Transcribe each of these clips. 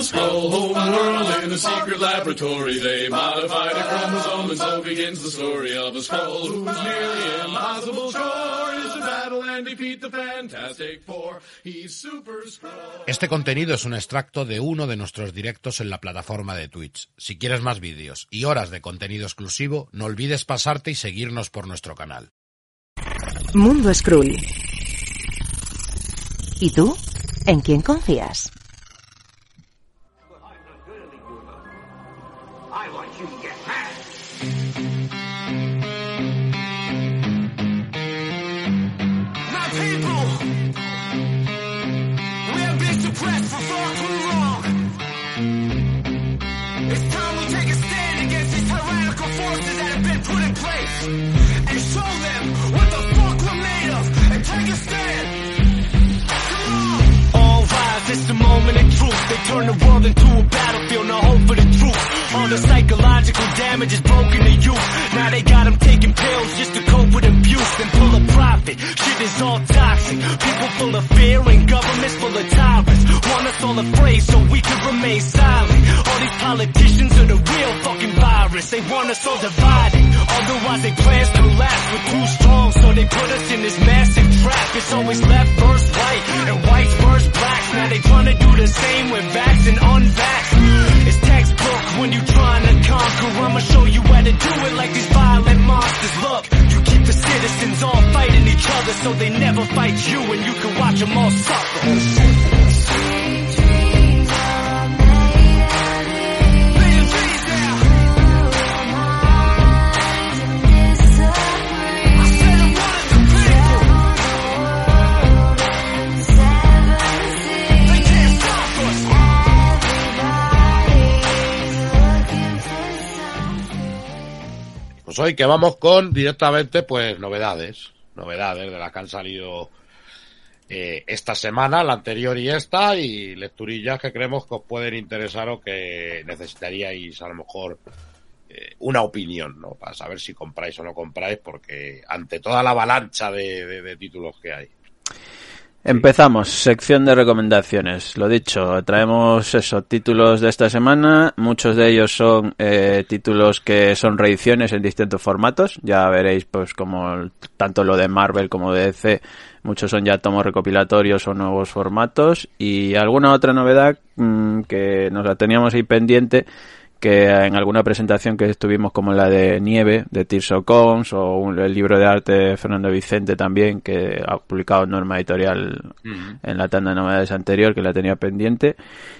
On the scroll, home world in a secret laboratory, they modified a chromosome, and so begins the story of a scroll whose nearly impossible chore is to battle and defeat the Fantastic Four. He's Super Scroll. Este contenido es un extracto de uno de nuestros directos en la plataforma de Twitch. Si quieres más vídeos y horas de contenido exclusivo, no olvides pasarte y seguirnos por nuestro canal. Mundo Skrull. ¿Y tú? ¿En quién confías? And show them what the fuck we're made of and take a stand. All rise, it's the moment of truth. They turn the world into a battlefield, no hope for the truth. All the psychological damage is broken to youth. Now they got them taking pills just to cope with abuse and pull a profit. Shit is all toxic. People full of fear and governments full of tyrants. Want us all afraid so we can remain silent. All these politicians are the real fucking virus. They want us all divided. Otherwise they plans to last. We're too strong so they put us in this massive trap. It's always left versus right and whites versus blacks. Now they trying to do the same with vax and unvax. It's textbook when you trying to conquer. I'ma show you how to do it like these violent monsters. Look, you keep the citizens all fighting each other so they never fight you and you can watch them all suffer. Pues hoy que vamos con directamente pues novedades, novedades de las que han salido eh, esta semana, la anterior y esta, y lecturillas que creemos que os pueden interesar o que necesitaríais a lo mejor eh, una opinión, ¿no? Para saber si compráis o no compráis, porque ante toda la avalancha de, de- de títulos que hay. Empezamos, sección de recomendaciones. Lo dicho, traemos eso, títulos de esta semana. Muchos de ellos son eh, títulos que son reediciones en distintos formatos. Ya veréis, pues, como tanto lo de Marvel como de DC, muchos son ya tomos recopilatorios o nuevos formatos. Y alguna otra novedad mm, que nos la teníamos ahí pendiente que en alguna presentación que estuvimos como la de Nieve de Tirso Cons o un- el libro de arte de Fernando Vicente también que ha publicado Norma Editorial en la tanda de novedades anterior que la tenía pendiente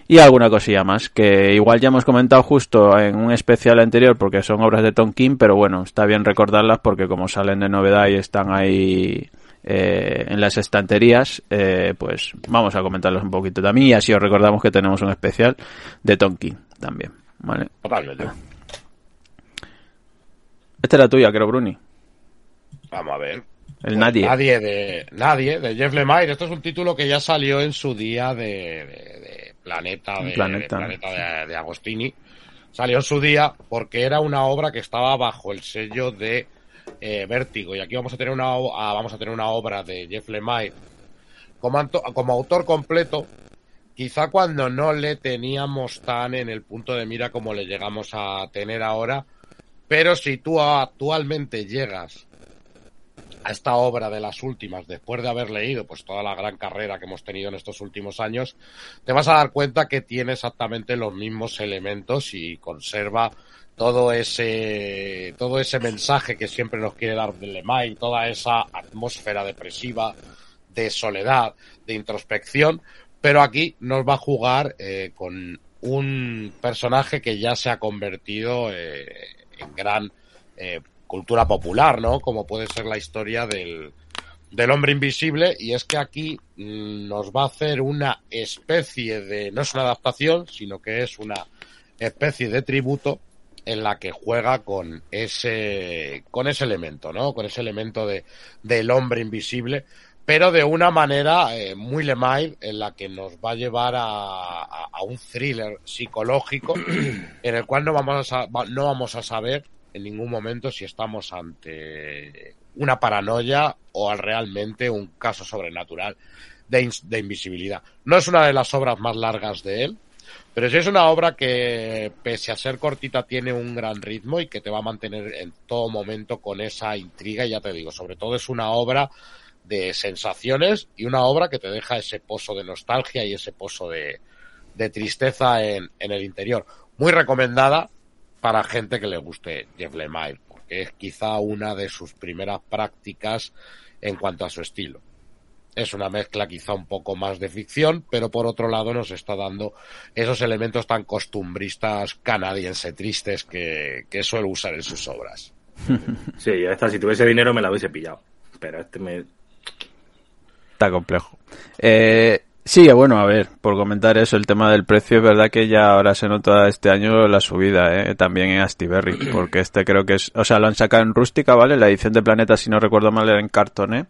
y alguna cosilla más que igual ya hemos comentado justo en un especial anterior porque son obras de Tom King pero bueno está bien recordarlas porque como salen de novedad y están ahí eh, en las estanterías, eh, pues vamos a comentarlos un poquito también y así os recordamos que tenemos un especial de Tom King también, ¿vale? Totalmente. Esta era tuya, creo, Bruni. Vamos a ver. El Pues Nadie. Nadie de, nadie de Jeff Lemire. Esto es un título que ya salió en su día de, de- de Planeta, de, Planeta. de Planeta de, de Agostini. Salió en su día porque era una obra que estaba bajo el sello de eh, Vértigo. Y aquí vamos a tener una, ah, vamos a tener una obra de Jeff Lemire como, como autor completo. Quizá cuando no le teníamos tan en el punto de mira como le llegamos a tener ahora. Pero si tú actualmente llegas a esta obra de las últimas, después de haber leído pues toda la gran carrera que hemos tenido en estos últimos años, te vas a dar cuenta que tiene exactamente los mismos elementos y conserva todo ese todo ese mensaje que siempre nos quiere dar Lemay, toda esa atmósfera depresiva, de soledad, de introspección, pero aquí nos va a jugar eh, con un personaje que ya se ha convertido eh, en gran eh, cultura popular, ¿no? Como puede ser la historia del, del hombre invisible, y es que aquí mm, nos va a hacer una especie de, no es una adaptación, sino que es una especie de tributo en la que juega con ese, con ese elemento, ¿no? Con ese elemento de, del hombre invisible, pero de una manera eh, muy Lemay en la que nos va a llevar a, a- a un thriller psicológico en el cual no vamos a, no vamos a saber en ningún momento si estamos ante una paranoia o al realmente un caso sobrenatural de, ins- de invisibilidad. No es una de las obras más largas de él, pero sí es una obra que, pese a ser cortita, tiene un gran ritmo y que te va a mantener en todo momento con esa intriga. Y ya te digo, sobre todo es una obra de sensaciones y una obra que te deja ese pozo de nostalgia y ese pozo de, de tristeza en, en el interior. Muy recomendada para gente que le guste Jeff Lemire, porque es quizá una de sus primeras prácticas en cuanto a su estilo. Es una mezcla quizá un poco más de ficción, pero por otro lado nos está dando esos elementos tan costumbristas canadiense tristes que, que suele usar en sus obras. Sí, esta, si tuviese dinero me la hubiese pillado. Pero este me. Está complejo. Eh, sí, bueno, a ver, por comentar eso, el tema del precio, es verdad que ya ahora se nota este año la subida, ¿eh? también en Astiberri, porque este creo que es, o sea, lo han sacado en rústica, ¿vale? La edición de Planeta, si no recuerdo mal, era en cartoné,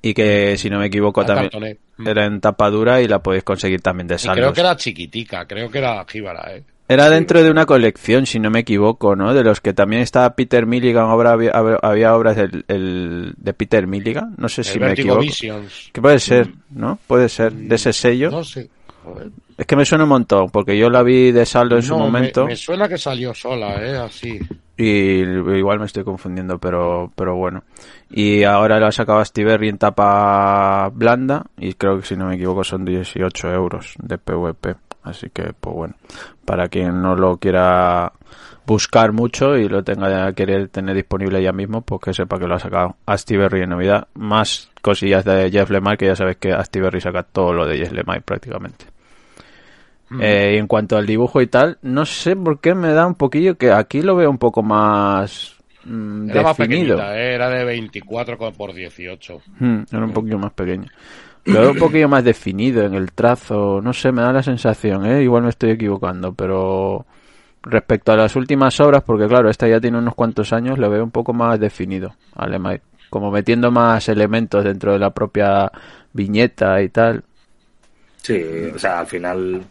y que, si no me equivoco, Ah, también cartoné. era en tapa dura y la podéis conseguir también de Y saldos. creo que era chiquitica, creo que era jíbara, ¿eh? Era dentro de una colección, si no me equivoco, ¿no? De los que también estaba Peter Milligan, obra, había, había obras del, el- de Peter Milligan, no sé El si me Vertigo equivoco. Visions. Que puede ser, ¿no? Puede ser, de ese sello. No sé. Joder. Es que me suena un montón, porque yo la vi de saldo en su No, momento Me, suena que salió sola, ¿eh? Así. y igual me estoy confundiendo, pero, pero bueno. Y ahora la sacaba Stiberry en tapa blanda y creo que si no me equivoco son 18 euros de PVP. Así que, pues bueno, para quien no lo quiera buscar mucho y lo tenga querer tener disponible ya mismo, pues que sepa que lo ha sacado Astiberry en Navidad. Más cosillas de Jeff Lemire, que ya sabes que Astiberry saca todo lo de Jeff Lemire prácticamente. Eh, y en cuanto al dibujo y tal, no sé por qué me da un poquillo que aquí lo veo un poco más mm, Era más definido. pequeñita, ¿eh? Era de 24 con- por 18. Mm, era un poquillo más pequeño. Lo veo un poquillo más definido en el trazo, no sé, me da la sensación, ¿eh? igual me estoy equivocando, pero respecto a las últimas obras, porque claro, esta ya tiene unos cuantos años, lo veo un poco más definido a Lemire, como metiendo más elementos dentro de la propia viñeta y tal. Sí, o sea, al final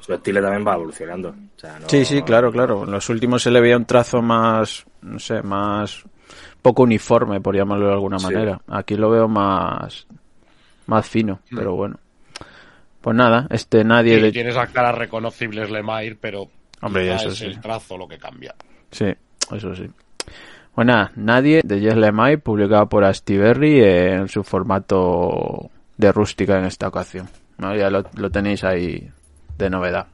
su estilo también va evolucionando. O sea, no- Sí, sí, claro, claro. En los últimos se le veía un trazo más, no sé, más poco uniforme, por llamarlo de alguna Sí. manera. Aquí lo veo más, más fino, pero bueno. Pues nada, este nadie Sí, de... tiene esas caras reconocibles Lemire, pero Hombre, eso es sí. el trazo lo que cambia. Sí, eso sí. Pues nada, nadie de Jess Lemay, publicado por Astiberri en su formato de rústica en esta ocasión. ¿no? Ya lo, lo tenéis ahí de novedad.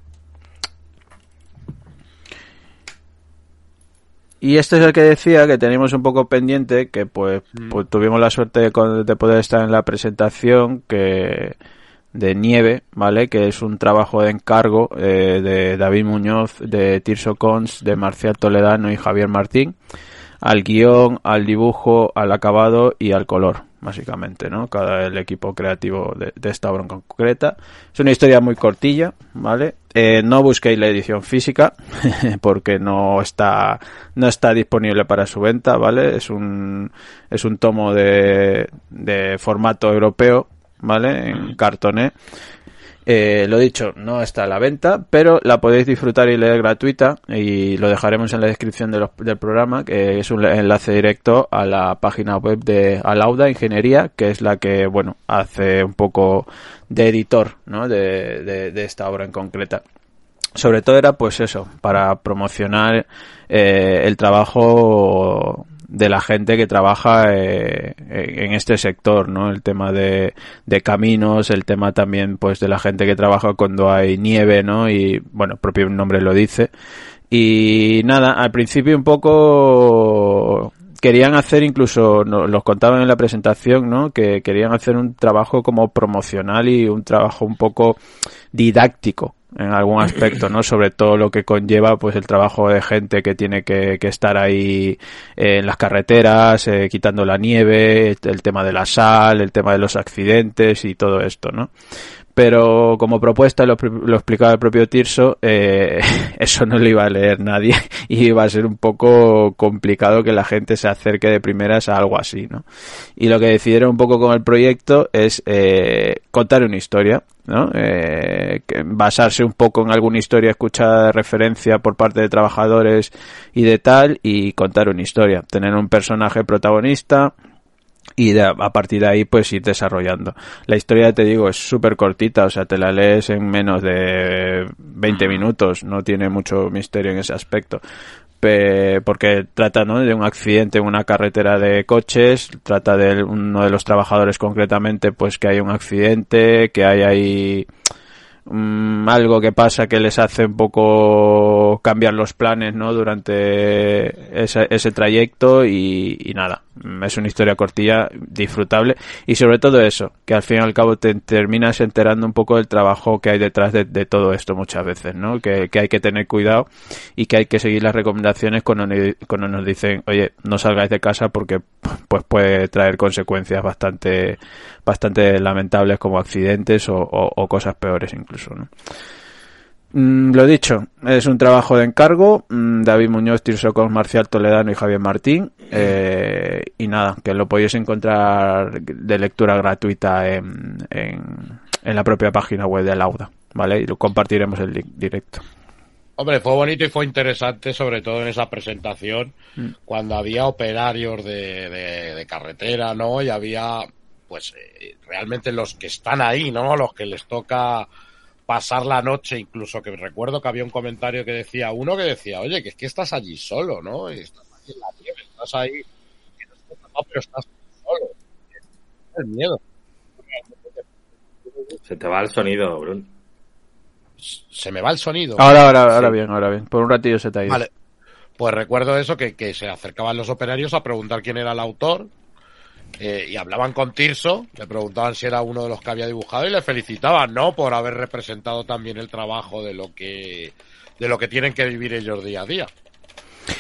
Y este es el que decía que teníamos un poco pendiente, que pues, pues tuvimos la suerte de, poder estar en la presentación que de Nieve, ¿vale? Que es un trabajo de encargo eh, de David Muñoz, de Tirso Cons, de Marcial Toledano y Javier Martín, al guion, al dibujo, al acabado y al color, básicamente, ¿no? Cada el equipo creativo de, de esta obra en concreta. Es una historia muy cortilla, ¿vale? Eh, no busquéis la edición física porque no está no está disponible para su venta, ¿vale? Es un es un tomo de, de formato europeo, ¿vale? En cartoné. Eh, lo dicho, no está a la venta, pero la podéis disfrutar y leer gratuita y lo dejaremos en la descripción del programa, que es un enlace directo a la página web de Alauda Ingeniería, que es la que, bueno, hace un poco de editor, ¿no? De esta obra en concreta. Sobre todo era, pues eso, para promocionar eh, el trabajo de la gente que trabaja eh, en este sector, ¿no? El tema de, caminos, el tema también, pues, de la gente que trabaja cuando hay nieve, ¿no? Y, bueno, propio nombre lo dice. Y nada, al principio un poco querían hacer incluso, no, los contaban en la presentación, ¿no? Que querían hacer un trabajo como promocional y un trabajo un poco didáctico en algún aspecto, ¿no? Sobre todo lo que conlleva, pues, el trabajo de gente que tiene que, que estar ahí eh, en las carreteras, eh, quitando la nieve, el tema de la sal, el tema de los accidentes y todo esto, ¿no? Pero como propuesta lo, explicaba el propio Tirso, eh, eso no lo iba a leer nadie y iba a ser un poco complicado que la gente se acerque de primeras a algo así, ¿no? Y lo que decidieron un poco con el proyecto es eh, contar una historia, ¿no? Eh, que basarse un poco en alguna historia escuchada de referencia por parte de trabajadores y de tal y contar una historia, tener un personaje protagonista y de- a partir de ahí pues ir desarrollando. La historia, te digo, es súper cortita, o sea, te la lees en menos de 20 minutos, no tiene mucho misterio en ese aspecto. Pe- porque trata ¿no? de un accidente en una carretera de coches, trata de uno de los trabajadores concretamente, pues que hay un accidente, que hay ahí mm, algo que pasa que les hace un poco cambiar los planes no durante ese, ese trayecto y, y nada Mm, es una historia cortilla disfrutable y sobre todo eso que al fin y al cabo te terminas enterando un poco del trabajo que hay detrás de, todo esto muchas veces no que, hay que tener cuidado y que hay que seguir las recomendaciones cuando, ne- cuando nos dicen oye no salgáis de casa porque pues puede traer consecuencias bastante bastante lamentables como accidentes o, o- o cosas peores incluso ¿no? Mm, lo dicho, es un trabajo de encargo. mm, David Muñoz, Tirso Cos, Marcial Toledano y Javier Martín. eh, y nada, que lo podéis encontrar de lectura gratuita en, en, en la propia página web de Lauda. ¿Vale? Y lo compartiremos el link directo. Hombre, fue bonito y fue interesante, sobre todo en esa presentación, cuando había operarios de, de- de carretera, ¿no? Y había, pues, eh, realmente los que están ahí, ¿no? Los que les toca pasar la noche, incluso que recuerdo que había un comentario que decía, uno que decía, oye, que es que estás allí solo, ¿no? Y estás ahí en la nieve, estás ahí, no pero estás solo. El miedo. Se te va el sonido, Brun. Se me va el sonido. Ahora, ahora, ahora bien, ahora bien. Por un ratillo se te ha ido. Vale. Pues recuerdo eso, que, que se acercaban los operarios a preguntar quién era el autor. Eh, y hablaban con Tirso, le preguntaban si era uno de los que había dibujado y le felicitaban, ¿no? Por haber representado también el trabajo de lo que, de lo que tienen que vivir ellos día a día.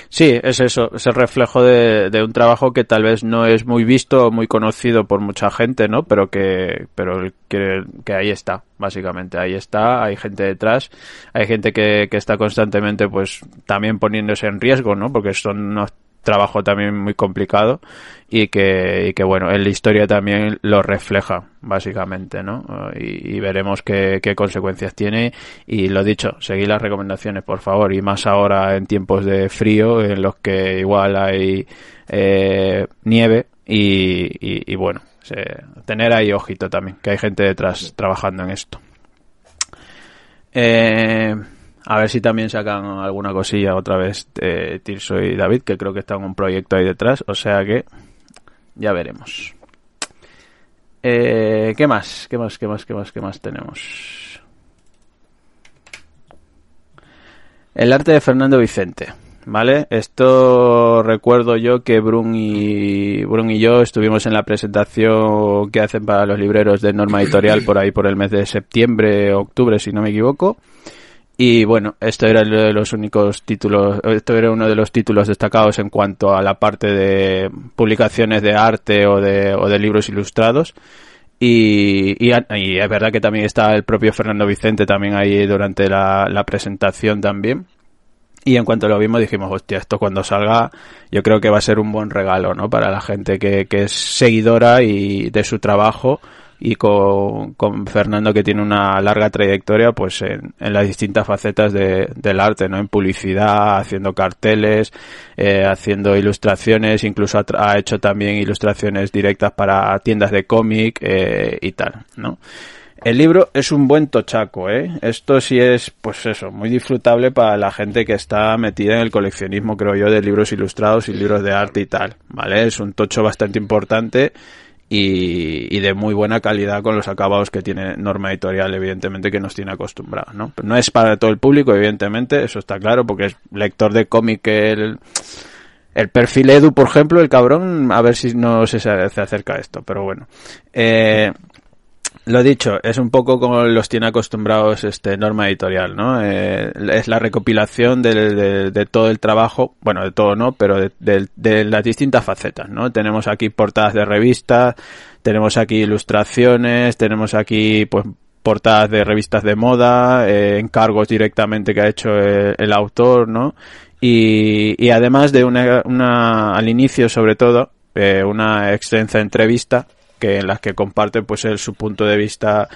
Sí, es eso, es el reflejo de, de un trabajo que tal vez no es muy visto o muy conocido por mucha gente, ¿no? Pero que, pero que, que ahí está, básicamente, ahí está, hay gente detrás, hay gente que, que está constantemente, pues, también poniéndose en riesgo, ¿no? Porque son trabajo también muy complicado y que, y que bueno, en la historia también lo refleja, básicamente, ¿no? Y, veremos qué, qué consecuencias tiene. Y lo dicho, seguid las recomendaciones, por favor, y más ahora en tiempos de frío, en los que igual hay eh, nieve y, y, y bueno, se- tener ahí ojito también, que hay gente detrás trabajando en esto. Eh, a ver si también sacan alguna cosilla otra vez de Tirso y David, que creo que está en un proyecto ahí detrás, o sea que ya veremos. Eh, ¿Qué más? ¿Qué más? ¿Qué más? ¿Qué más? ¿Qué más tenemos? El arte de Fernando Vicente. ¿Vale? Esto recuerdo yo que Brun y, Brun y yo estuvimos en la presentación que hacen para los libreros de Norma Editorial por ahí por el mes de septiembre, octubre, si no me equivoco. Y bueno, esto era uno de los únicos títulos, esto era uno de los títulos destacados en cuanto a la parte de publicaciones de arte o de, o de libros ilustrados. Y, y, es verdad que también está el propio Fernando Vicente también ahí durante la, la presentación también. Y en cuanto lo vimos dijimos, hostia, esto cuando salga yo creo que va a ser un buen regalo, ¿no? Para la gente que, que es seguidora y de su trabajo y con, con Fernando que tiene una larga trayectoria pues en, en las distintas facetas de, del arte, ¿no? En publicidad, haciendo carteles, eh, haciendo ilustraciones, incluso ha, ha, hecho también ilustraciones directas para tiendas de cómic eh, y tal, ¿no? El libro es un buen tochaco, ¿eh? Esto sí es, pues eso, muy disfrutable para la gente que está metida en el coleccionismo, creo yo, de libros ilustrados y libros de arte y tal, ¿vale? Es un tocho bastante importante y, de muy buena calidad con los acabados que tiene Norma Editorial, evidentemente, que nos tiene acostumbrados, ¿no? Pero no es para todo el público, evidentemente, eso está claro, porque es lector de cómic el... El perfil Edu, por ejemplo, el cabrón, a ver si no se, se acerca a esto, pero bueno. Eh, lo dicho, es un poco como los tiene acostumbrados este norma editorial, ¿no? Eh, es la recopilación de, de, de, todo el trabajo, bueno, de todo no, pero de, de, las distintas facetas, ¿no? Tenemos aquí portadas de revistas, tenemos aquí ilustraciones, tenemos aquí, pues, portadas de revistas de moda, eh, encargos directamente que ha hecho el, el autor, ¿no? Y, y además de una, una, al inicio sobre todo, eh, una extensa entrevista que en las que comparte pues él su punto de vista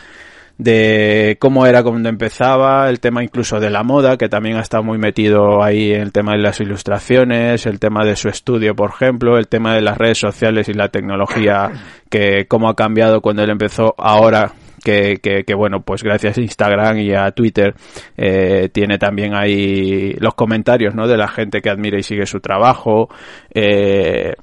de cómo era cuando empezaba, el tema incluso de la moda, que también ha estado muy metido ahí en el tema de las ilustraciones, el tema de su estudio, por ejemplo, el tema de las redes sociales y la tecnología, que cómo ha cambiado cuando él empezó ahora. Que, que, que bueno, pues gracias a Instagram y a Twitter eh, tiene también ahí los comentarios, ¿no? De la gente que admira y sigue su trabajo, eh,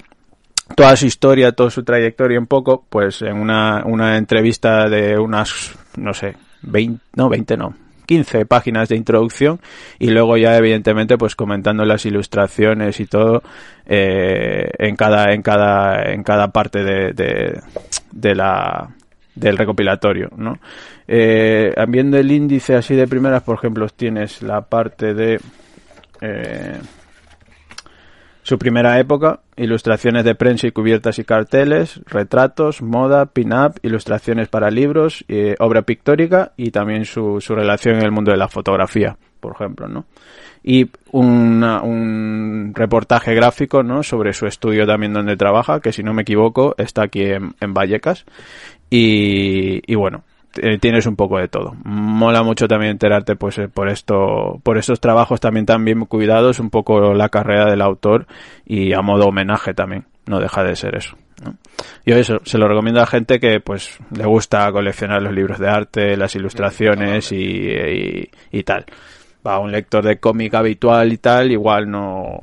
toda su historia, toda su trayectoria un poco, pues en una, una entrevista de unas, no sé, 20, no, 20 no, 15 páginas de introducción y luego ya evidentemente pues comentando las ilustraciones y todo eh, en cada en cada en cada parte de, de, la del recopilatorio no eh, viendo el índice así de primeras por ejemplo tienes la parte de eh, su primera época, ilustraciones de prensa y cubiertas y carteles, retratos, moda, pin-up, ilustraciones para libros, eh, obra pictórica y también su, su, relación en el mundo de la fotografía, por ejemplo, ¿no? Y una, un reportaje gráfico, ¿no? Sobre su estudio también donde trabaja, que si no me equivoco está aquí en, en Vallecas. Y, y bueno, tienes un poco de todo. Mola mucho también enterarte pues eh, por esto, por estos trabajos también tan bien cuidados, un poco la carrera del autor y a modo homenaje también, no deja de ser eso. ¿no? Yo eso se lo recomiendo a gente que pues le gusta coleccionar los libros de arte, las ilustraciones y, y, y tal. Va un lector de cómic habitual y tal, igual no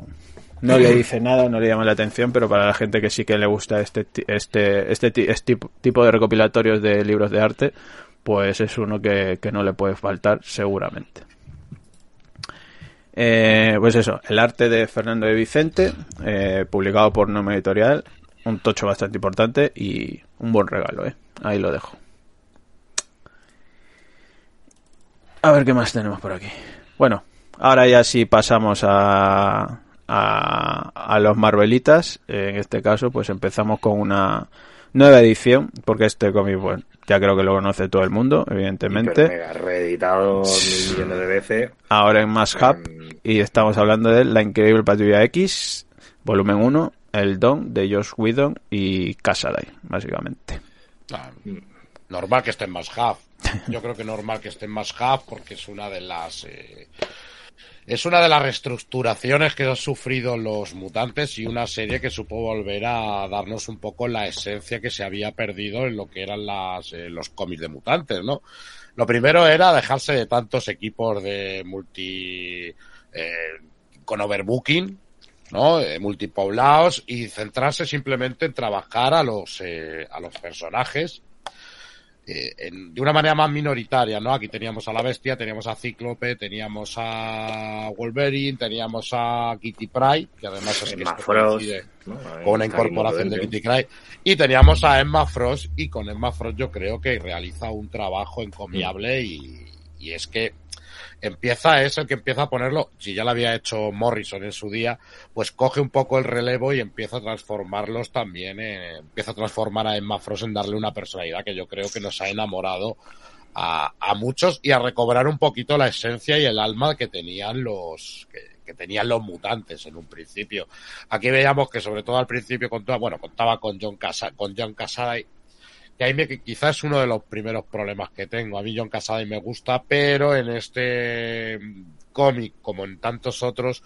no le dice nada, no le llama la atención, pero para la gente que sí que le gusta este este este, este tipo de recopilatorios de libros de arte, pues es uno que, que no le puede faltar seguramente. Eh, pues eso, el arte de Fernando de Vicente, eh, publicado por Nome Editorial, un tocho bastante importante y un buen regalo, eh. Ahí lo dejo. A ver qué más tenemos por aquí. Bueno, ahora ya sí pasamos a, a, a los Marvelitas. En este caso, pues empezamos con una nueva edición, porque este cómic, bueno, ya creo que lo conoce todo el mundo, evidentemente. Mega reeditado mil millones de veces. Ahora en Mass Hub, y estamos hablando de La Increíble Patrulla X, volumen 1, El Don, de Josh Whedon y Casaday, básicamente. Ah, normal que esté en Mass Hub. Yo creo que normal que esté en Mass Hub porque es una de las... Eh, es una de las reestructuraciones que han sufrido los mutantes y una serie que supo volver a darnos un poco la esencia que se había perdido en lo que eran las, eh, los cómics de mutantes, ¿no? Lo primero era dejarse de tantos equipos de multi... Eh, con overbooking, ¿no? Eh, multipoblados y centrarse simplemente en trabajar a los, eh, a los personajes eh, en, de una manera más minoritaria, ¿no? Aquí teníamos a la bestia, teníamos a Cíclope, teníamos a Wolverine, teníamos a Kitty Pryde, que además es que Frost, ¿no? con una incorporación de Kitty Pryde, y teníamos a Emma Frost, y con Emma Frost yo creo que realiza un trabajo encomiable y, y es que empieza, es el que empieza a ponerlo, si ya lo había hecho Morrison en su día, pues coge un poco el relevo y empieza a transformarlos también, empieza a transformar a Emma Frost en darle una personalidad que yo creo que nos ha enamorado a, a muchos y a recobrar un poquito la esencia y el alma que tenían los, que, tenían los mutantes en un principio. Aquí veíamos que sobre todo al principio contaba, bueno, contaba con John Casa, con John Cassaday, que ahí me, quizás es uno de los primeros problemas que tengo. A mí John Cassaday me gusta, pero en este cómic, como en tantos otros,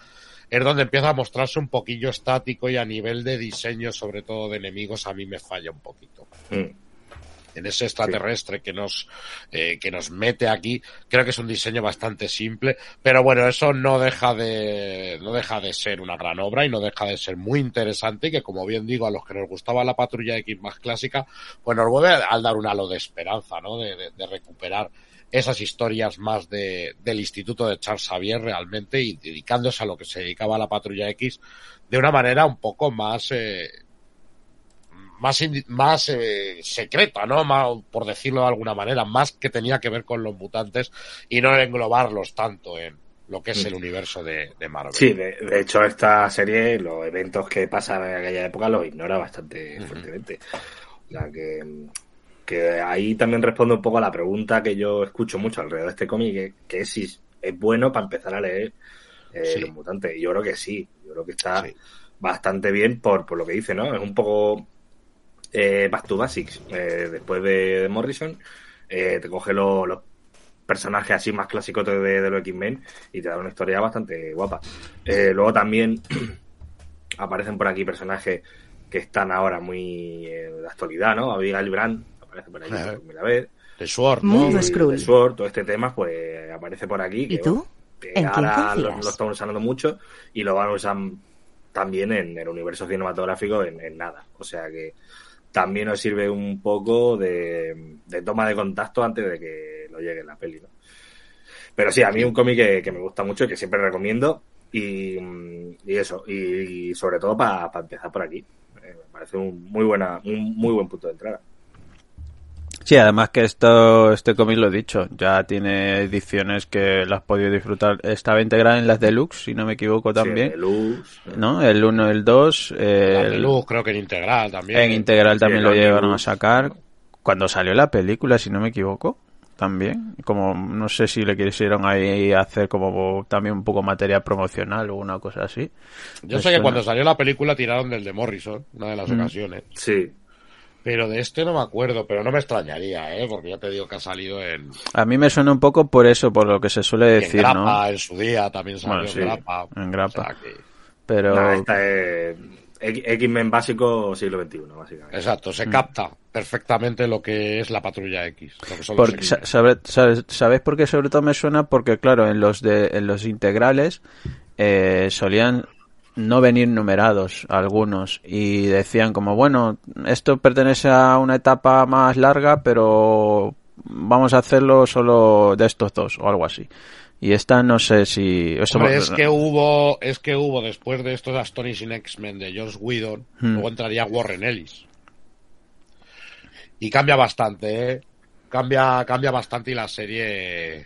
es donde empieza a mostrarse un poquillo estático y a nivel de diseño, sobre todo de enemigos, a mí me falla un poquito. Mm. En ese extraterrestre que nos eh, que nos mete aquí, creo que es un diseño bastante simple, pero bueno, eso no deja de no deja de ser una gran obra y no deja de ser muy interesante y que como bien digo a los que nos gustaba la patrulla X más clásica, pues nos vuelve al dar un halo de esperanza, ¿no? De, de, de recuperar esas historias más de, del instituto de Charles Xavier realmente y dedicándose a lo que se dedicaba a la patrulla X de una manera un poco más eh, más más eh, secreta, ¿no? Más, por decirlo de alguna manera, más que tenía que ver con los mutantes y no englobarlos tanto en lo que es el universo de, de Marvel. Sí, de, de hecho esta serie, los eventos que pasan en aquella época los ignora bastante fuertemente. O sea que mm, que ahí también responde un poco a la pregunta que yo escucho mucho alrededor de este cómic, que, que es si es bueno para empezar a leer eh, Sí. Los Mutantes. Y yo creo que sí, yo creo que está Sí. bastante bien por, por lo que dice, ¿no? Es un poco eh, Back to Basics. Eh, después de, de Morrison, eh, te coge lo- los personajes así más clásicos de, de los X-Men y te da una historia bastante guapa. Eh, luego también aparecen por aquí personajes que están ahora muy eh, de actualidad, ¿no? Abigail Brand aparece por aquí por primera vez. The Sword, ¿no? Mundo Y Skrull. The Sword, todo este tema, pues aparece por aquí. ¿Y que, tú? bueno, que ¿En quién ahora lo, lo están usando mucho y lo van a usar también en el universo cinematográfico en, en nada. O sea que también nos sirve un poco de, toma de contacto antes de que lo llegue en la peli. Pero sí, a mí un cómic que, me gusta mucho y que siempre recomiendo y, eso, y, y sobre todo para empezar por aquí. Eh, me parece un muy buena, un muy buen punto de entrada. Sí, además que esto, este cómic lo he dicho, ya tiene ediciones que las has podido disfrutar. Estaba integrada en las deluxe, si no me equivoco también. Sí, de luz, ¿No? El 1, el 2. La el- de Luz, creo que en integral también. En integral también lo llegaron a sacar. Cuando salió la película, si no me equivoco, también. Como no sé si le quisieron ahí hacer como también un poco material promocional o una cosa así. Yo Me sé que cuando salió la película tiraron del de Morrison, una de las Mm. ocasiones. Sí, Pero de este no me acuerdo, pero no me extrañaría, ¿eh? Porque ya te digo que ha salido en, A mí me suena un poco por eso, por lo que se suele y en decir, Grapa, ¿no? en su día también salió Bueno, sí, en Grapa. en Grapa. O sea que- Pero Nada, esta es X- X-Men básico siglo XXI, básicamente. exacto, Mm. se capta perfectamente lo que es la patrulla X. Lo que son los Porque, sabe- sabe- ¿Sabéis por qué sobre todo me suena? Porque claro, en los de en los integrales eh, solían no venir numerados algunos y decían como bueno esto pertenece a una etapa más larga pero vamos a hacerlo solo de estos dos o algo así y esta no sé si eso Hombre, es que hubo, es que hubo después de estos Astonishing X-Men de Josh Whedon, Hmm. luego entraría Warren Ellis. Y cambia bastante, ¿eh? Cambia, cambia bastante y la serie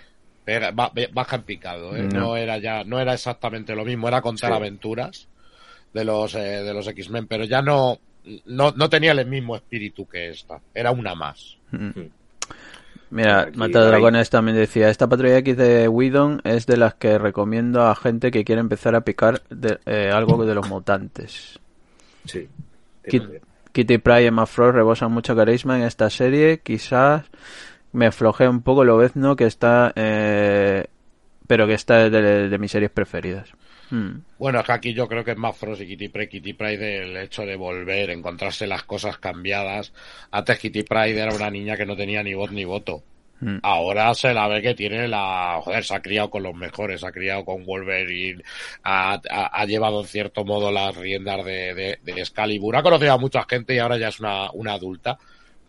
baja en picado, ¿eh? No. No. era ya, no era exactamente lo mismo, era contar Sí. aventuras de los, eh, de los X-Men, pero ya no, no, no tenía el mismo espíritu que esta. Era una más. Mira, Aquí Matadragones también decía, esta patrulla X de Whedon es de las que recomiendo a gente que quiere empezar a picar de- eh, algo de los mutantes. Sí. Kit- Kitty Pryde y Emma Frost rebosan mucho carisma en esta serie. Quizás me flojea un poco lo no que está, eh, pero que está de, de mis series preferidas. Hmm. Bueno, es que aquí yo creo que es más Frost y Kitty Pryde. Kitty Pryde el hecho de volver, encontrarse las cosas cambiadas. Antes Kitty Pryde era una niña que no tenía ni voz ni voto. Hmm. Ahora se la ve que tiene la... Joder, se ha criado con los mejores, se ha criado con Wolverine, ha, ha- ha llevado en cierto modo las riendas de, de, de Excalibur. Ha conocido a mucha gente y ahora ya es una, una adulta.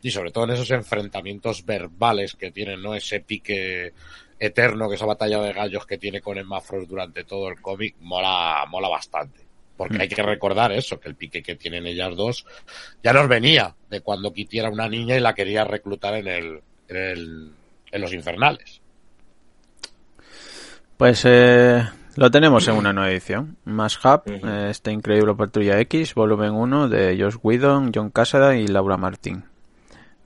Y sobre todo en esos enfrentamientos verbales que tienen, ¿no? Ese pique eterno, que esa batalla de gallos que tiene con Emma Frost durante todo el cómic, mola, mola bastante. Porque hay que recordar eso, que el pique que tienen ellas dos ya nos venía de cuando Kitty era una niña y la quería reclutar en el, en el, en los infernales. Pues eh, lo tenemos en una nueva edición. Más Hub, eh, esta increíble Patrulla X, volumen 1 de Josh Whedon, John Casada y Laura Martin.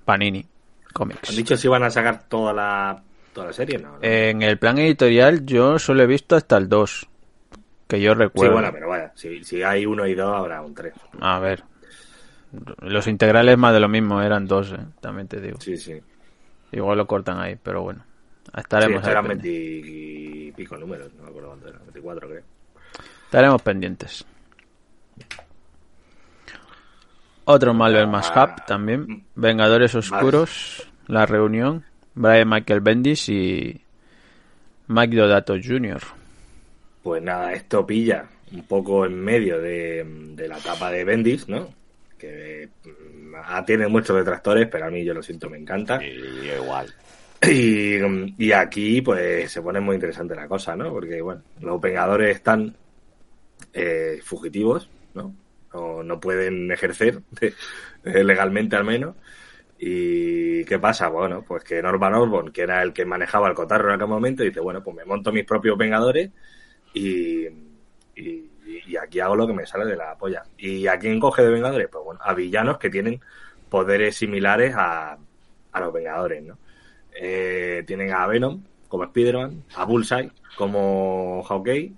Panini Comics. ¿Han dicho si van a sacar toda la, toda la serie? No. En el plan editorial yo solo he visto hasta el 2, que yo sí, recuerdo. bueno, pero vaya, si, si hay uno y dos, habrá un tres. A ver. Los integrales más de lo mismo, eran dos, eh, también te digo. Sí, sí. Igual lo cortan ahí, pero bueno. Sí, Estaremos, ahí eran pendientes. 20 y pico números, no me acuerdo cuánto eran, 24 creo. Estaremos pendientes. Otro Marvel más Hub también. Vengadores Oscuros, La Reunión, Brian Michael Bendis y Mike Dodato Jr. Pues nada, esto pilla un poco en medio de, de la etapa de Bendis, ¿no? Que mm, ah, tiene muchos detractores, pero a mí yo lo siento, me encanta. Y igual. Y, y aquí, pues, se pone muy interesante la cosa, ¿no? Porque, bueno, los Vengadores están eh, fugitivos, ¿no? ¿No? pueden ejercer eh, legalmente al menos. ¿Y qué pasa? Bueno, pues que Norman Osborn, que era el que manejaba el cotarro en aquel momento, dice, bueno, pues me monto mis propios Vengadores y, y, y aquí hago lo que me sale de la polla. ¿Y a quién coge de Vengadores? Pues bueno, a villanos que tienen poderes similares a, a los Vengadores, ¿no? Eh, tienen a Venom como Spider-Man, a Bullseye como Hawkeye,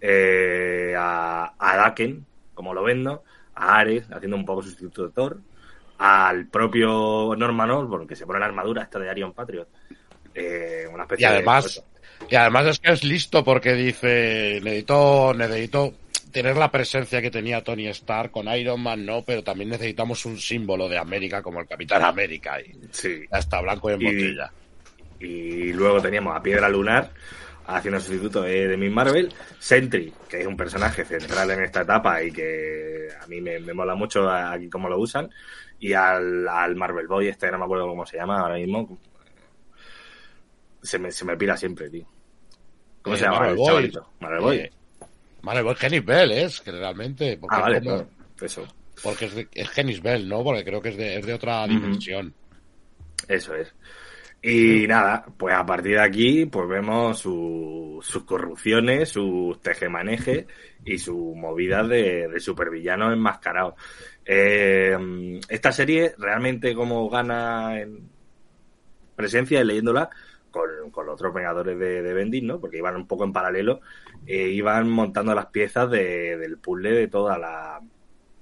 eh, a, a Daken como lo vendo, a Ares haciendo un poco sustituto de Thor, al propio Norman Osborn que se pone la armadura esta de Arion Patriot. Eh, una Y especie además, de... y además es que es listo porque dice, necesito, necesito tener la presencia que tenía Tony Stark con Iron Man, no, pero también necesitamos un símbolo de América como el Capitán América y Sí. está blanco y en Y- botella. Y luego teníamos a Piedra Lunar haciendo sustituto de, de Miss Marvel, Sentry, que es un personaje central en esta etapa y que a mí me, me mola mucho aquí cómo lo usan, y al, al Marvel Boy, este no me acuerdo cómo se llama ahora mismo, se me, se me pira siempre, tío. ¿Cómo Eh, se llama Marvel el Boy. chavalito? Marvel Boy. Eh, Vale, pues Genis Bell es, que realmente. Porque ah, vale, es como- eso. Porque es, de- es Genis Bell, ¿no? Porque creo que es de, es de otra dimensión. Eso es. Y nada, pues a partir de aquí, pues vemos su- sus corrupciones, sus tejemanejes y su movida de, de supervillanos enmascarados. Eh, esta serie realmente como gana en presencia y leyéndola con, con los otros Vengadores de, de Bendis, ¿no? Porque iban un poco en paralelo, e iban montando las piezas de- del puzzle de toda la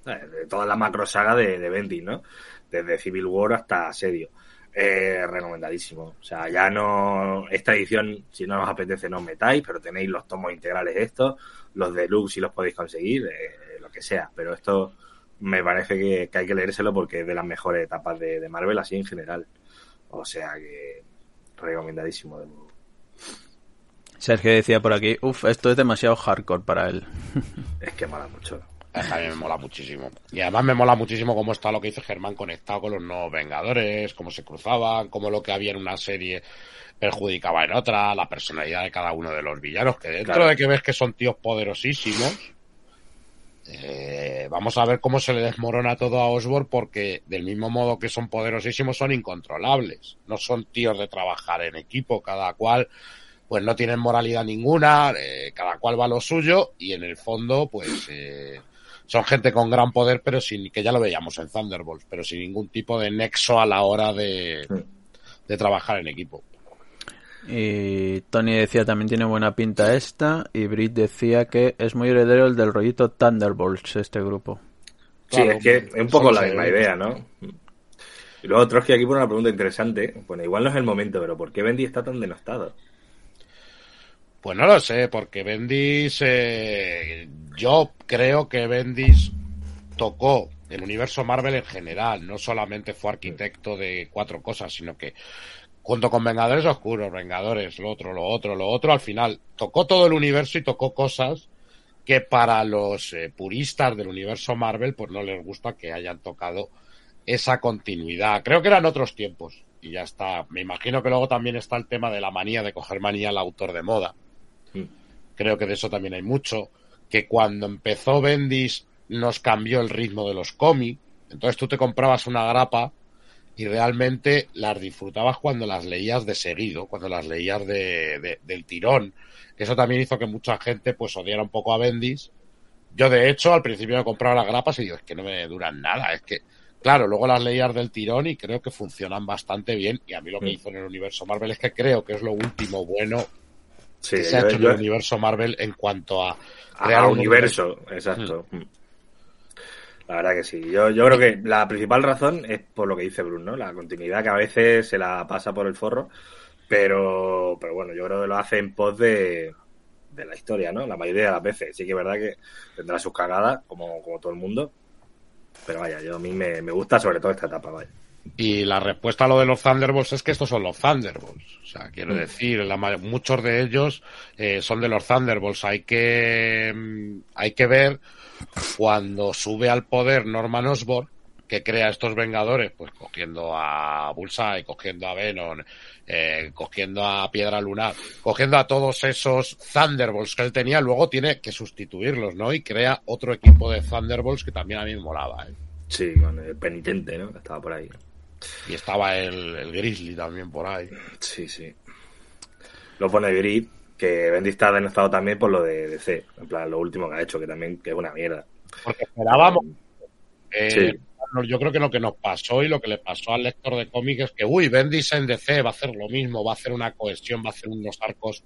de toda la macro saga de, de Bendis, ¿no? Desde Civil War hasta Asedio. Eh, recomendadísimo. O sea, ya no. Esta edición, si no os apetece, no os metáis, pero tenéis los tomos integrales estos, los deluxe si los podéis conseguir, eh, lo que sea. Pero esto me parece que, que hay que leérselo porque es de las mejores etapas de, de Marvel, así en general. O sea que. Recomendadísimo de nuevo. Sergio decía por aquí, uff, esto es demasiado hardcore para él. Es que mola mucho. Es que a mí me mola muchísimo. Y además me mola muchísimo cómo está lo que dice Germán conectado con los nuevos Vengadores, cómo se cruzaban, cómo lo que había en una serie perjudicaba en otra, la personalidad de cada uno de los villanos, que dentro Claro. de que ves que son tíos poderosísimos, eh, vamos a ver cómo se le desmorona todo a Osborn porque del mismo modo que son poderosísimos son incontrolables. No son tíos de trabajar en equipo, cada cual pues no tienen moralidad ninguna, eh, cada cual va a lo suyo y en el fondo pues eh, son gente con gran poder pero sin que ya lo veíamos en Thunderbolts, pero sin ningún tipo de nexo a la hora de, de trabajar en equipo. Y Tony decía también tiene buena pinta esta. Y Brit decía que es muy heredero el del rollito Thunderbolts, este grupo. Sí, Claro, es que es un poco la misma idea, ¿no? Y luego Trotsky aquí pone una pregunta interesante. Bueno, igual no es el momento, pero ¿por qué Bendy está tan denostado? Pues no lo sé, porque Bendis, eh, yo creo que Bendis tocó el universo Marvel en general, no solamente fue arquitecto de cuatro cosas, sino que junto con Vengadores Oscuros, Vengadores, lo otro, lo otro, lo otro, al final tocó todo el universo y tocó cosas que para los eh, puristas del universo Marvel pues no les gusta que hayan tocado esa continuidad. Creo que eran otros tiempos y ya está. Me imagino que luego también está el tema de la manía de coger manía al autor de moda. Mm. Creo que de eso también hay mucho. Que cuando empezó Bendis nos cambió el ritmo de los cómics. Entonces tú te comprabas una grapa y realmente las disfrutabas cuando las leías de seguido, cuando las leías de, de- del tirón. Eso también hizo que mucha gente pues odiara un poco a Bendis. Yo de hecho al principio me compraba las grapas y digo, es que no me duran nada, es que claro, luego las leías del tirón y creo que funcionan bastante bien y a mí lo que hizo en el universo Marvel es que creo que es lo último bueno Sí, que se ha hecho en el universo Marvel en cuanto a a, crear a un universo, exacto. Mm. La verdad que sí. Yo, yo creo que la principal razón es por lo que dice Bruno, ¿no? La continuidad que a veces se la pasa por el forro, pero, pero bueno, yo creo que lo hace en pos de, de la historia, ¿no? La mayoría de las veces. Sí que es verdad que tendrá sus cagadas, como, como todo el mundo, pero vaya, yo a mí me, me gusta sobre todo esta etapa, vaya. Y la respuesta a lo de los Thunderbolts es que estos son los Thunderbolts. O sea, quiero Mm. decir, la muchos de ellos eh, son de los Thunderbolts. Hay que, mm, hay que ver cuando sube al poder Norman Osborn, que crea estos Vengadores, pues cogiendo a Bullseye, cogiendo a Venom, eh, cogiendo a Piedra Lunar, cogiendo a todos esos Thunderbolts que él tenía, luego tiene que sustituirlos, ¿no? Y crea otro equipo de Thunderbolts que también a mí me molaba, ¿eh? Sí, con el penitente, ¿no? Que estaba por ahí. Y estaba el, el Grizzly también por ahí. Sí, sí. Lo pone Grid, que Bendy está denostado también por lo de DC. En plan, lo último que ha hecho, que también que es una mierda. Porque esperábamos que Sí. yo creo que lo que nos pasó y lo que le pasó al lector de cómics es que, uy, Bendis en DC va a hacer lo mismo, va a hacer una cohesión, va a hacer unos arcos